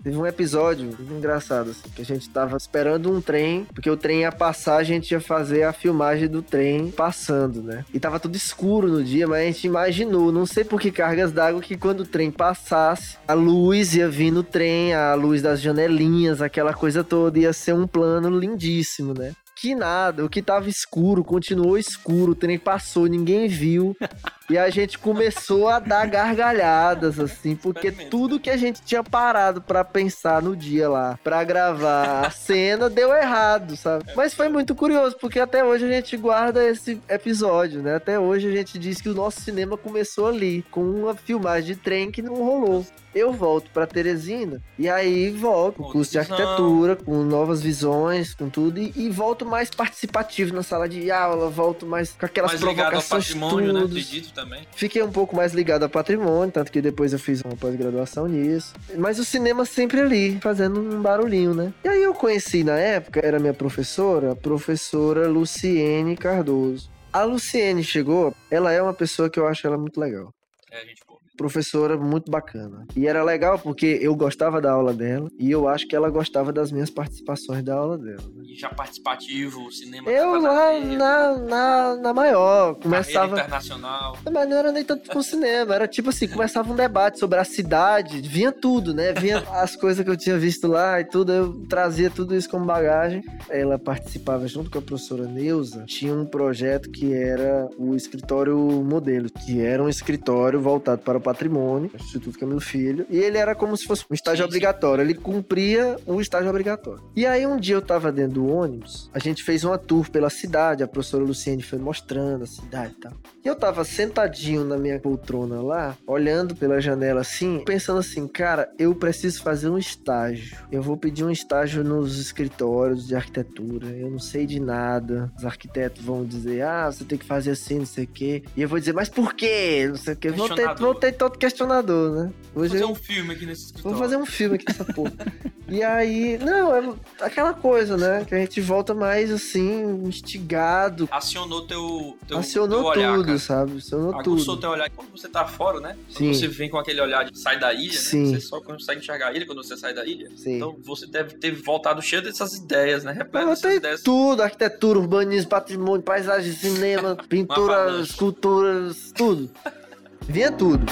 Teve um episódio engraçado, assim, que a gente tava esperando um trem, porque o trem ia passar, a gente ia fazer a filmagem do trem passando, né? E tava tudo escuro no dia, mas a gente imaginou, não sei por que cargas d'água, que quando o trem passasse, a luz ia vir no trem, a luz das janelinhas, aquela coisa toda, ia ser um plano lindíssimo, né? Que nada, o que tava escuro continuou escuro, o trem passou, ninguém viu. E a gente começou a dar gargalhadas, assim, porque tudo que a gente tinha parado pra pensar no dia lá, pra gravar a cena, deu errado, sabe? Mas foi muito curioso, porque até hoje a gente guarda esse episódio, né? Até hoje a gente diz que o nosso cinema começou ali, com uma filmagem de trem que não rolou. Eu volto pra Teresina e aí volto com curso de arquitetura, com novas visões, com tudo, e, e volto mais participativo na sala de aula, volto mais com aquelas Mais ligado ao provocações patrimônio, né? tudo. Acredito também. Fiquei um pouco mais ligado ao patrimônio, tanto que depois eu fiz uma pós-graduação nisso. Mas o cinema sempre ali, fazendo um barulhinho, né? E aí eu conheci na época, era minha professora, a professora Luciene Cardoso. A Luciene chegou, ela é uma pessoa que eu acho ela muito legal. É, gente, pô. Professora muito bacana. E era legal porque eu gostava da aula dela e eu acho que ela gostava das minhas participações da aula dela. né? E já participativo, cinema. Eu lá na, na, na maior, carreira começava. internacional. Mas não era nem tanto com cinema, era tipo assim, começava um debate sobre a cidade, vinha tudo, né? Vinha as coisas que eu tinha visto lá e tudo, eu trazia tudo isso como bagagem. Ela participava junto com a professora Neuza, tinha um projeto que era o escritório modelo, que era um escritório voltado para patrimônio, Instituto Camilo Filho, e ele era como se fosse um estágio obrigatório, ele cumpria o estágio obrigatório. E aí um dia eu tava dentro do ônibus, a gente fez uma tour pela cidade, a professora Luciene foi mostrando a cidade e tal. E eu tava sentadinho na minha poltrona lá, olhando pela janela assim, pensando assim, cara, eu preciso fazer um estágio. Eu vou pedir um estágio nos escritórios de arquitetura. Eu não sei de nada. Os arquitetos vão dizer, ah, você tem que fazer assim, não sei o quê. E eu vou dizer, mas por quê? Não sei o quê. Vou Questionador. vou todo questionador, né? Vou Hoje fazer eu um filme aqui nesse escritório. Vou fazer um filme aqui nessa porra. e aí, não, é aquela coisa, né? Que a gente volta mais assim, instigado. Acionou teu, teu, acionou teu olhar, tudo, cara. sabe? Acionou Aguçou tudo. teu olhar. Quando você tá fora, né? Sim. Quando você vem com aquele olhar de sai da ilha, Sim. né? Você só consegue enxergar a ilha quando você sai da ilha. Sim. Então você deve ter voltado cheio dessas ideias, né? Repleto dessas ideias. tudo, arquitetura, urbanismo, patrimônio, paisagem, cinema, pintura, esculturas, tudo. Vinha tudo.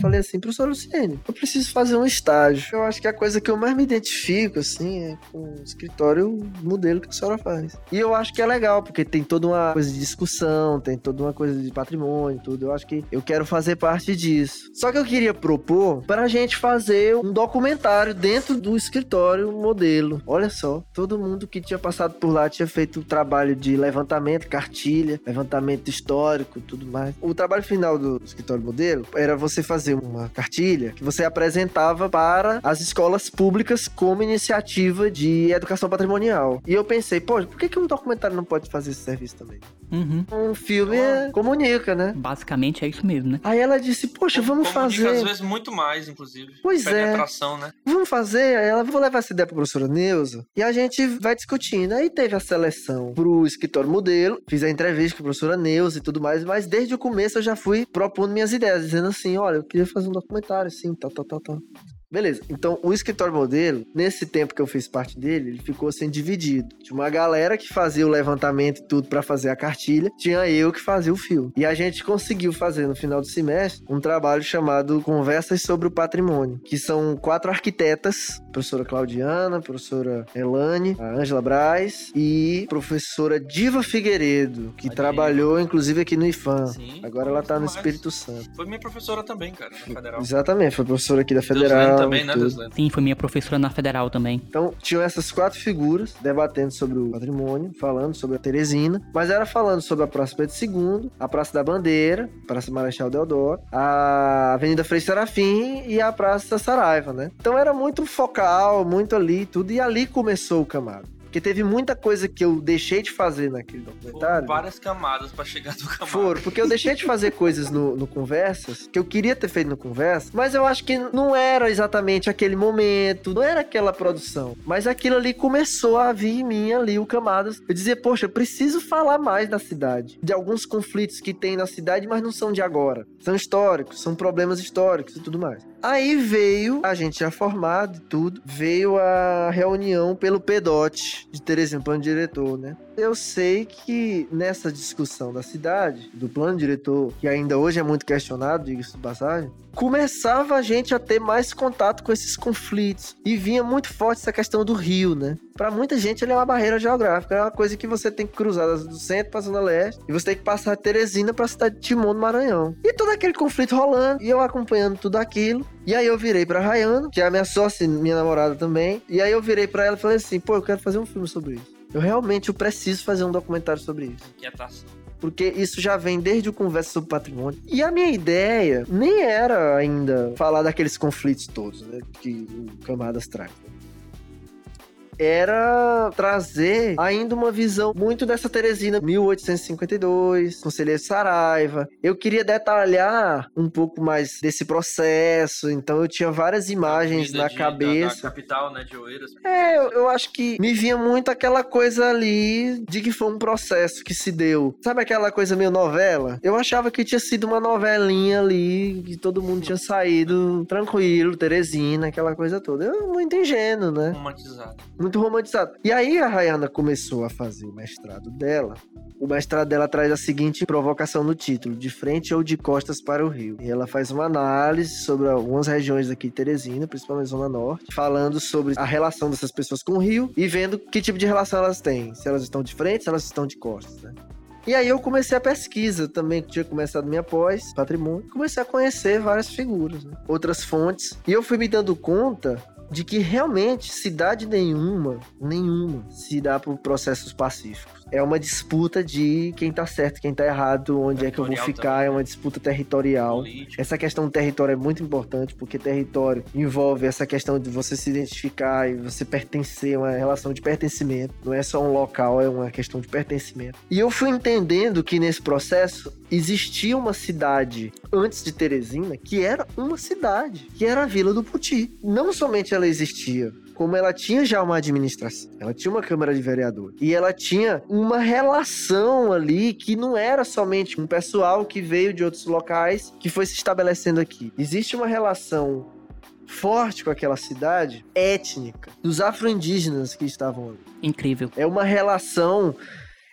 Falei assim, professor Luciene, eu preciso fazer um estágio. Eu acho que a coisa que eu mais me identifico, assim, é com o escritório modelo que a senhora faz. E eu acho que é legal, porque tem toda uma coisa de discussão, tem toda uma coisa de patrimônio, tudo. Eu acho que eu quero fazer parte disso. Só que eu queria propor para a gente fazer um documentário dentro do escritório modelo. Olha só, todo mundo que tinha passado por lá tinha feito o trabalho de levantamento, cartilha, levantamento histórico, tudo mais. O trabalho final do escritório modelo era você fazer uma cartilha que você apresentava para as escolas públicas como iniciativa de educação patrimonial. E eu pensei, pô, por que, que um documentário não pode fazer esse serviço também? Uhum. Um filme é- comunica, né? Basicamente é isso mesmo, né? Aí ela disse, poxa, vamos Comunica, fazer. às vezes muito mais, inclusive. Pois é. Penetração, né? Vamos fazer, aí ela vou levar essa ideia pra professora Neuza e a gente vai discutindo. Aí teve a seleção pro escritório modelo, fiz a entrevista com a professora Neuza e tudo mais, mas desde o começo eu já fui propondo minhas ideias, dizendo assim: olha, eu queria fazer um documentário, assim, tal, tal, tal, tal. Beleza, então o escritório modelo, nesse tempo que eu fiz parte dele, ele ficou assim dividido. Tinha uma galera que fazia o levantamento e tudo para fazer a cartilha, tinha eu que fazia o filme. E a gente conseguiu fazer no final do semestre um trabalho chamado Conversas sobre o Patrimônio, que são quatro arquitetas, professora Claudiana, professora Elane, a Ângela Braz e professora Diva Figueiredo, que aí. trabalhou inclusive aqui no IFAM. Sim, Agora ela tá no. Espírito Santo. Foi minha professora também, cara, na Federal. Exatamente, foi professora aqui da Deuslene Federal. Também, né, tudo. Deuslene? Sim, foi minha professora na Federal também. Então, tinham essas quatro figuras debatendo sobre o patrimônio, falando sobre a Teresina, mas era falando sobre a Praça Pedro II, a Praça da Bandeira, Praça Marechal Deodoro, a Avenida Frei Serafim e a Praça Saraiva, né? Então era muito focal, muito ali, tudo, e ali começou o camado. Porque teve muita coisa que eu deixei de fazer naquele Foram documentário. várias camadas pra chegar no camada. Foram, porque eu deixei de fazer coisas no, no Conversas que eu queria ter feito no Conversa, mas eu acho que não era exatamente aquele momento, não era aquela produção. Mas aquilo ali começou a vir em mim ali, o Camadas. Eu dizia, poxa, eu preciso falar mais da cidade, de alguns conflitos que tem na cidade, mas não são de agora. São históricos, são problemas históricos e tudo mais. Aí veio, a gente já formado e tudo, veio a reunião pelo PEDOT de Teresina, plano diretor, né? Eu sei que nessa discussão da cidade, do plano diretor, que ainda hoje é muito questionado, diga-se de passagem, começava a gente a ter mais contato com esses conflitos. E vinha muito forte essa questão do rio, né? Pra muita gente ele é uma barreira geográfica, é uma coisa que você tem que cruzar do centro pra zona leste, e você tem que passar Teresina pra cidade de Timon, no Maranhão. E todo aquele conflito rolando, e eu acompanhando tudo aquilo. E aí eu virei pra Rayana, que é a minha sócia, minha namorada também. E aí eu virei pra ela e falei assim, pô, eu quero fazer um filme sobre isso. Eu realmente eu preciso fazer um documentário sobre isso. Inquietação. Porque isso já vem desde o Conversa sobre Patrimônio. E a minha ideia nem era ainda falar daqueles conflitos todos, né? Que o Camadas traz. Era trazer ainda uma visão muito dessa Teresina 1852, Conselheiro Saraiva. Eu queria detalhar um pouco mais desse processo, então eu tinha várias imagens na de- cabeça. Da, da capital, né, de Oeiras. É, eu, eu acho que me vinha muito aquela coisa ali de que foi um processo que se deu. Sabe aquela coisa meio novela? Eu achava que tinha sido uma novelinha ali, que todo mundo tinha saído tranquilo, Teresina, aquela coisa toda. Eu muito ingênuo, né? Romantizado. Muito romantizado. E aí a Rayana começou a fazer o mestrado dela. O mestrado dela traz a seguinte provocação no título: de frente ou de costas para o rio. E ela faz uma análise sobre algumas regiões aqui de Teresina, principalmente Zona Norte, falando sobre a relação dessas pessoas com o rio e vendo que tipo de relação elas têm. Se elas estão de frente, se elas estão de costas, né? E aí eu comecei a pesquisa também, que tinha começado minha pós, patrimônio. Comecei a conhecer várias figuras, né? outras fontes. E eu fui me dando conta de que realmente cidade nenhuma, nenhuma, se dá por processos pacíficos. É uma disputa de quem tá certo, quem tá errado, onde é que eu vou ficar, também, é uma disputa territorial. Político. Essa questão do território é muito importante, porque território envolve essa questão de você se identificar e você pertencer, uma relação de pertencimento. Não é só um local, é uma questão de pertencimento. E eu fui entendendo que nesse processo existia uma cidade antes de Teresina que era uma cidade, que era a Vila do Puti. Não somente ela existia, como ela tinha já uma administração, ela tinha uma Câmara de Vereadores e ela tinha uma relação ali que não era somente um pessoal que veio de outros locais que foi se estabelecendo aqui. Existe uma relação forte com aquela cidade étnica dos afro-indígenas que estavam ali. Incrível. É uma relação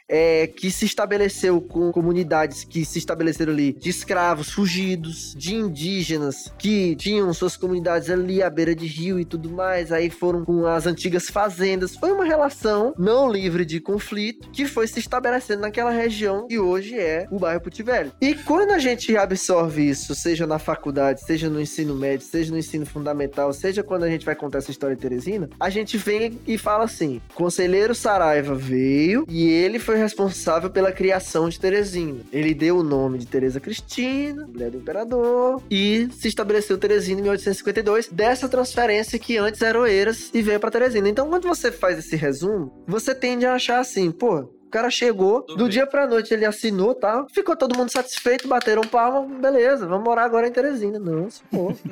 é, que se estabeleceu com comunidades que se estabeleceram ali de escravos fugidos, de indígenas que tinham suas comunidades ali à beira de rio e tudo mais, aí foram com as antigas fazendas. Foi uma relação não livre de conflito que foi se estabelecendo naquela região que hoje é o bairro Puti Velho. E quando a gente absorve isso, seja na faculdade, seja no ensino médio, seja no ensino fundamental, seja quando a gente vai contar essa história de Teresina, a gente vem e fala assim: Conselheiro Saraiva veio e ele foi responsável pela criação de Teresina. Ele deu o nome de Teresa Cristina, mulher do imperador, e se estabeleceu Teresina em 1852, dessa transferência que antes era Oeiras e veio pra Teresina. Então, quando você faz esse resumo, você tende a achar assim, pô, o cara chegou, Tudo do bem. dia pra noite ele assinou, tá? Ficou todo mundo satisfeito, bateram palma, beleza, vamos morar agora em Teresina. Não, pô.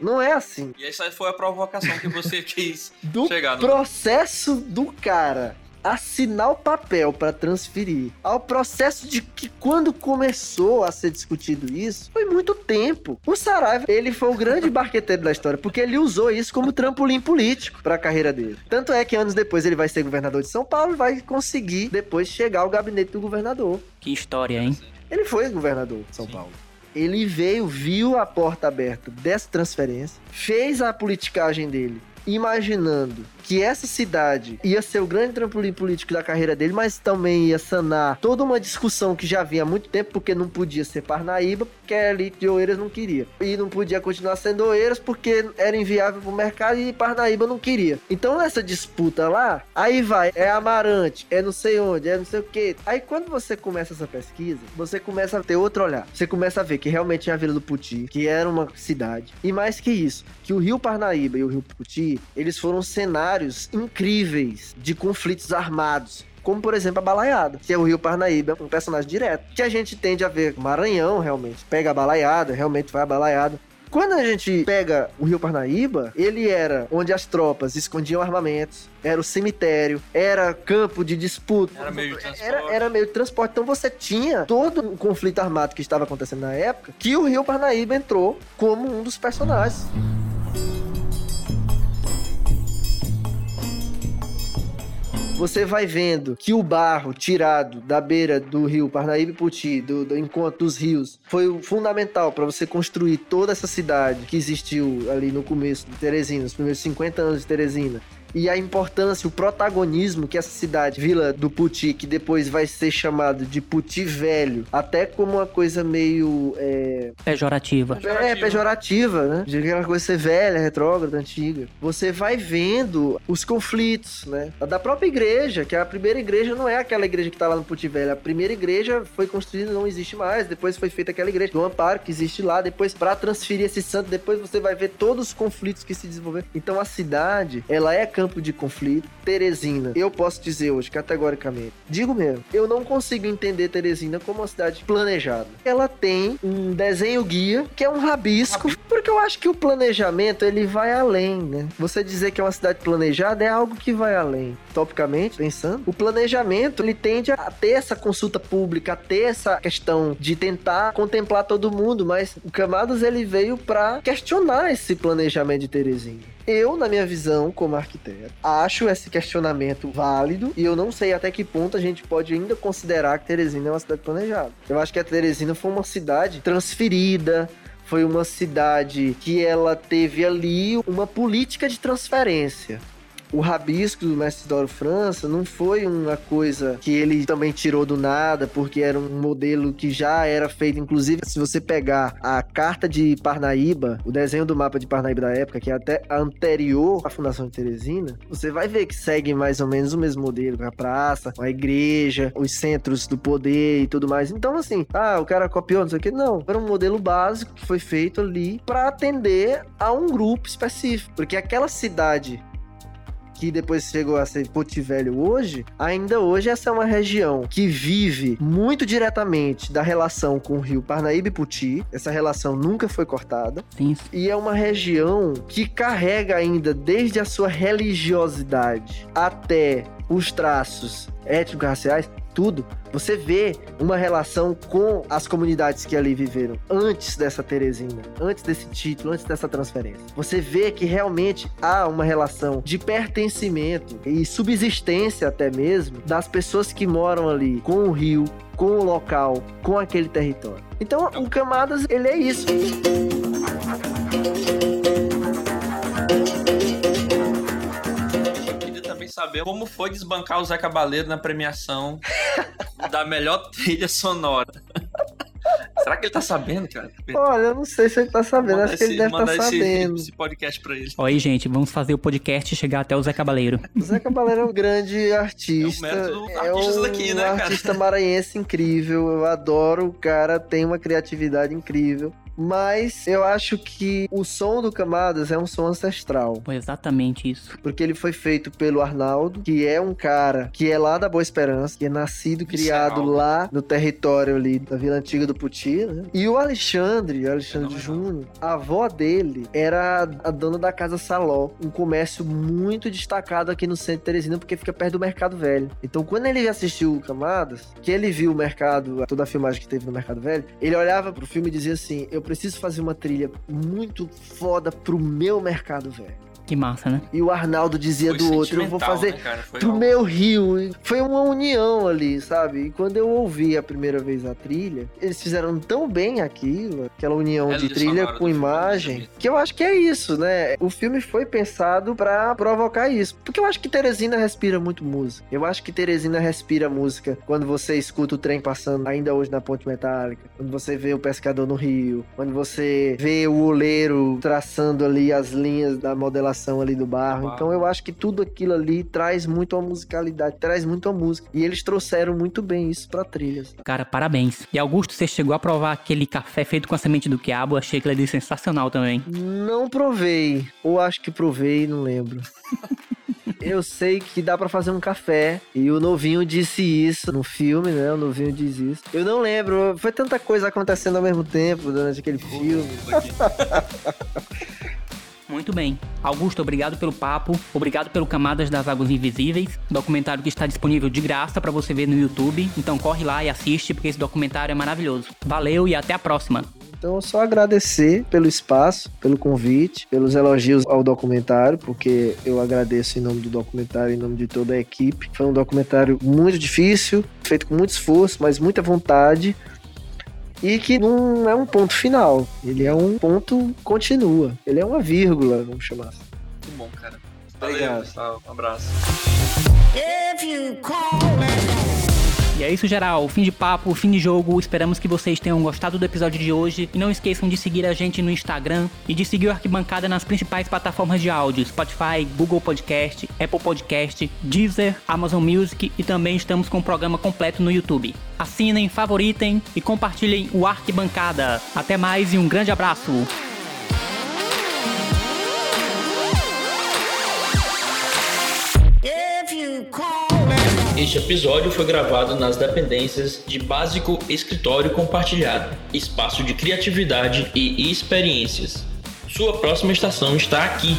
Não é assim. E essa foi a provocação que você quis Do chegar no... processo do cara assinar o papel para transferir ao processo de que quando começou a ser discutido isso, foi muito tempo. O Saraiva, ele foi o grande barqueteiro da história, porque ele usou isso como trampolim político para a carreira dele. Tanto é que anos depois ele vai ser governador de São Paulo e vai conseguir depois chegar ao gabinete do governador. Que história, hein? Ele foi governador de São Sim. Paulo. Ele veio, viu a porta aberta dessa transferência, fez a politicagem dele imaginando que essa cidade ia ser o grande trampolim político da carreira dele, mas também ia sanar toda uma discussão que já vinha há muito tempo, porque não podia ser Parnaíba, porque a elite de Oeiras não queria. E não podia continuar sendo Oeiras porque era inviável pro mercado e Parnaíba não queria. Então essa disputa lá, aí vai, é Amarante, é não sei onde, é não sei o que. Aí quando você começa essa pesquisa, você começa a ter outro olhar. Você começa a ver que realmente tinha a Vila do Puti, que era uma cidade. E mais que isso, que o Rio Parnaíba e o Rio Puti, eles foram cenários cenários incríveis de conflitos armados como por exemplo a Balaiada, que é o Rio Parnaíba, um personagem direto, que a gente tende a ver Maranhão, realmente, pega a Balaiada, realmente vai a Balaiada. Quando a gente pega o Rio Parnaíba, ele era onde as tropas escondiam armamentos, era o cemitério, era campo de disputa. Era meio de transporte. Era, era meio de transporte. Então você tinha todo o conflito armado que estava acontecendo na época, que o Rio Parnaíba entrou como um dos personagens. Você vai vendo que o barro tirado da beira do rio Parnaíba e Puti, do, do encontro dos rios, foi fundamental para você construir toda essa cidade que existiu ali no começo de Teresina, os primeiros 50 anos de Teresina e a importância, o protagonismo que essa cidade, Vila do Puti, que depois vai ser chamado de Puti Velho, até como uma coisa meio. É... Pejorativa. É, pejorativa, né? De aquela coisa ser velha, retrógrada, antiga. Você vai vendo os conflitos, né? Da própria igreja, que a primeira igreja não é aquela igreja que tá lá no Puti Velho. A primeira igreja foi construída, não existe mais. Depois foi feita aquela igreja do Amparo, que existe lá. Depois, para transferir esse santo, depois você vai ver todos os conflitos que se desenvolveram. Então a cidade, ela é campo de conflito. Teresina, eu posso dizer hoje, categoricamente, digo mesmo, eu não consigo entender Teresina como uma cidade planejada. Ela tem um desenho guia, que é um rabisco, porque eu acho que o planejamento ele vai além, né? Você dizer que é uma cidade planejada é algo que vai além. Topicamente, pensando, o planejamento ele tende a ter essa consulta pública, a ter essa questão de tentar contemplar todo mundo, mas o Camadas ele veio para questionar esse planejamento de Teresina. Eu, na minha visão como arquiteto, acho esse questionamento válido e eu não sei até que ponto a gente pode ainda considerar que Teresina é uma cidade planejada. Eu acho que a Teresina foi uma cidade transferida, foi uma cidade que ela teve ali uma política de transferência o rabisco do Mestre Doro França não foi uma coisa que ele também tirou do nada, porque era um modelo que já era feito. Inclusive, se você pegar a carta de Parnaíba, o desenho do mapa de Parnaíba da época, que é até anterior à fundação de Teresina, você vai ver que segue mais ou menos o mesmo modelo, a praça, a igreja, os centros do poder e tudo mais. Então, assim, ah, o cara copiou, não sei o que. Não, era um modelo básico que foi feito ali para atender a um grupo específico, porque aquela cidade que depois chegou a ser Porto Velho hoje, ainda hoje essa é uma região que vive muito diretamente da relação com o rio Parnaíba e Puti. Essa relação nunca foi cortada. Sim. E é uma região que carrega ainda desde a sua religiosidade até os traços étnico-raciais tudo, você vê uma relação com as comunidades que ali viveram antes dessa Teresina, antes desse título, antes dessa transferência. Você vê que realmente há uma relação de pertencimento e subsistência até mesmo das pessoas que moram ali com o rio, com o local, com aquele território. Então, o Camadas, ele é isso. Saber como foi desbancar o Zé Cabaleiro na premiação da melhor trilha sonora. Será que ele tá sabendo, cara? Olha, eu não sei se ele tá sabendo, acho que ele deve estar tá sabendo. Esse podcast pra ele. Oi, gente, vamos fazer o podcast chegar até o Zé Cabaleiro. O Zé Cabaleiro é um grande artista. É o é um daqui, né, cara? artista maranhense incrível, eu adoro, o cara tem uma criatividade incrível. Mas eu acho que o som do Camadas é um som ancestral. Foi exatamente isso. Porque ele foi feito pelo Arnaldo, que é um cara que é lá da Boa Esperança, que é nascido e criado Visceral. lá no território ali da Vila Antiga do Puti, né? E o Alexandre, o Alexandre. Júnior, a avó dele era a dona da Casa Saló, um comércio muito destacado aqui no centro de Teresina, porque fica perto do Mercado Velho. Então, quando ele assistiu o Camadas, que ele viu o mercado, toda a filmagem que teve no Mercado Velho, ele olhava pro filme e dizia assim: Eu preciso fazer uma trilha muito foda pro meu Mercado Velho. Que massa, né? E o Arnaldo dizia Foi do outro: Eu vou fazer né, pro algo- meu rio. E Foi uma união ali, sabe? E quando eu ouvi a primeira vez a trilha, eles fizeram tão bem aquilo, aquela união É, de trilha com do filme, imagem, né? que eu acho que é isso, né? O filme foi pensado pra provocar isso. Porque eu acho que Teresina respira muito música. Eu acho que Teresina respira música quando você escuta o trem passando ainda hoje na ponte metálica, quando você vê o pescador no rio, quando você vê o oleiro traçando ali as linhas da modelação ali do barro. Então eu acho que tudo aquilo ali traz muito a musicalidade, traz muito a música. E eles trouxeram muito bem isso pra trilhas. Cara, parabéns. E Augusto, você chegou a provar aquele café feito com a semente do quiabo? Achei aquele ali sensacional também. Não provei, ou acho que provei, não lembro. Eu sei que dá pra fazer um café e o novinho disse isso no filme, né? O novinho diz isso. Eu não lembro, foi tanta coisa acontecendo ao mesmo tempo durante aquele filme. Muito bem. Augusto, obrigado pelo papo, obrigado pelo Camadas das Águas Invisíveis, documentário que está disponível de graça pra você ver no YouTube. Então corre lá e assiste porque esse documentário é maravilhoso. Valeu e até a próxima. Então, só agradecer pelo espaço, pelo convite, pelos elogios ao documentário, porque eu agradeço em nome do documentário, em nome de toda a equipe. Foi um documentário muito difícil, feito com muito esforço, mas muita vontade. E que não é um ponto final, ele é um ponto continua. Ele é uma vírgula, vamos chamar assim. Muito bom, cara. Obrigado. Valeu, pessoal. Um abraço. E é isso, geral. Fim de papo, fim de jogo. Esperamos que vocês tenham gostado do episódio de hoje. E não esqueçam de seguir a gente no Instagram e de seguir o Arquibancada nas principais plataformas de áudio: Spotify, Google Podcast, Apple Podcast, Deezer, Amazon Music e também estamos com o programa completo no YouTube. Assinem, favoritem e compartilhem o Arquibancada. Até mais e um grande abraço. Este episódio foi gravado nas dependências de Básico Escritório Compartilhado, espaço de criatividade e experiências. Sua próxima estação está aqui.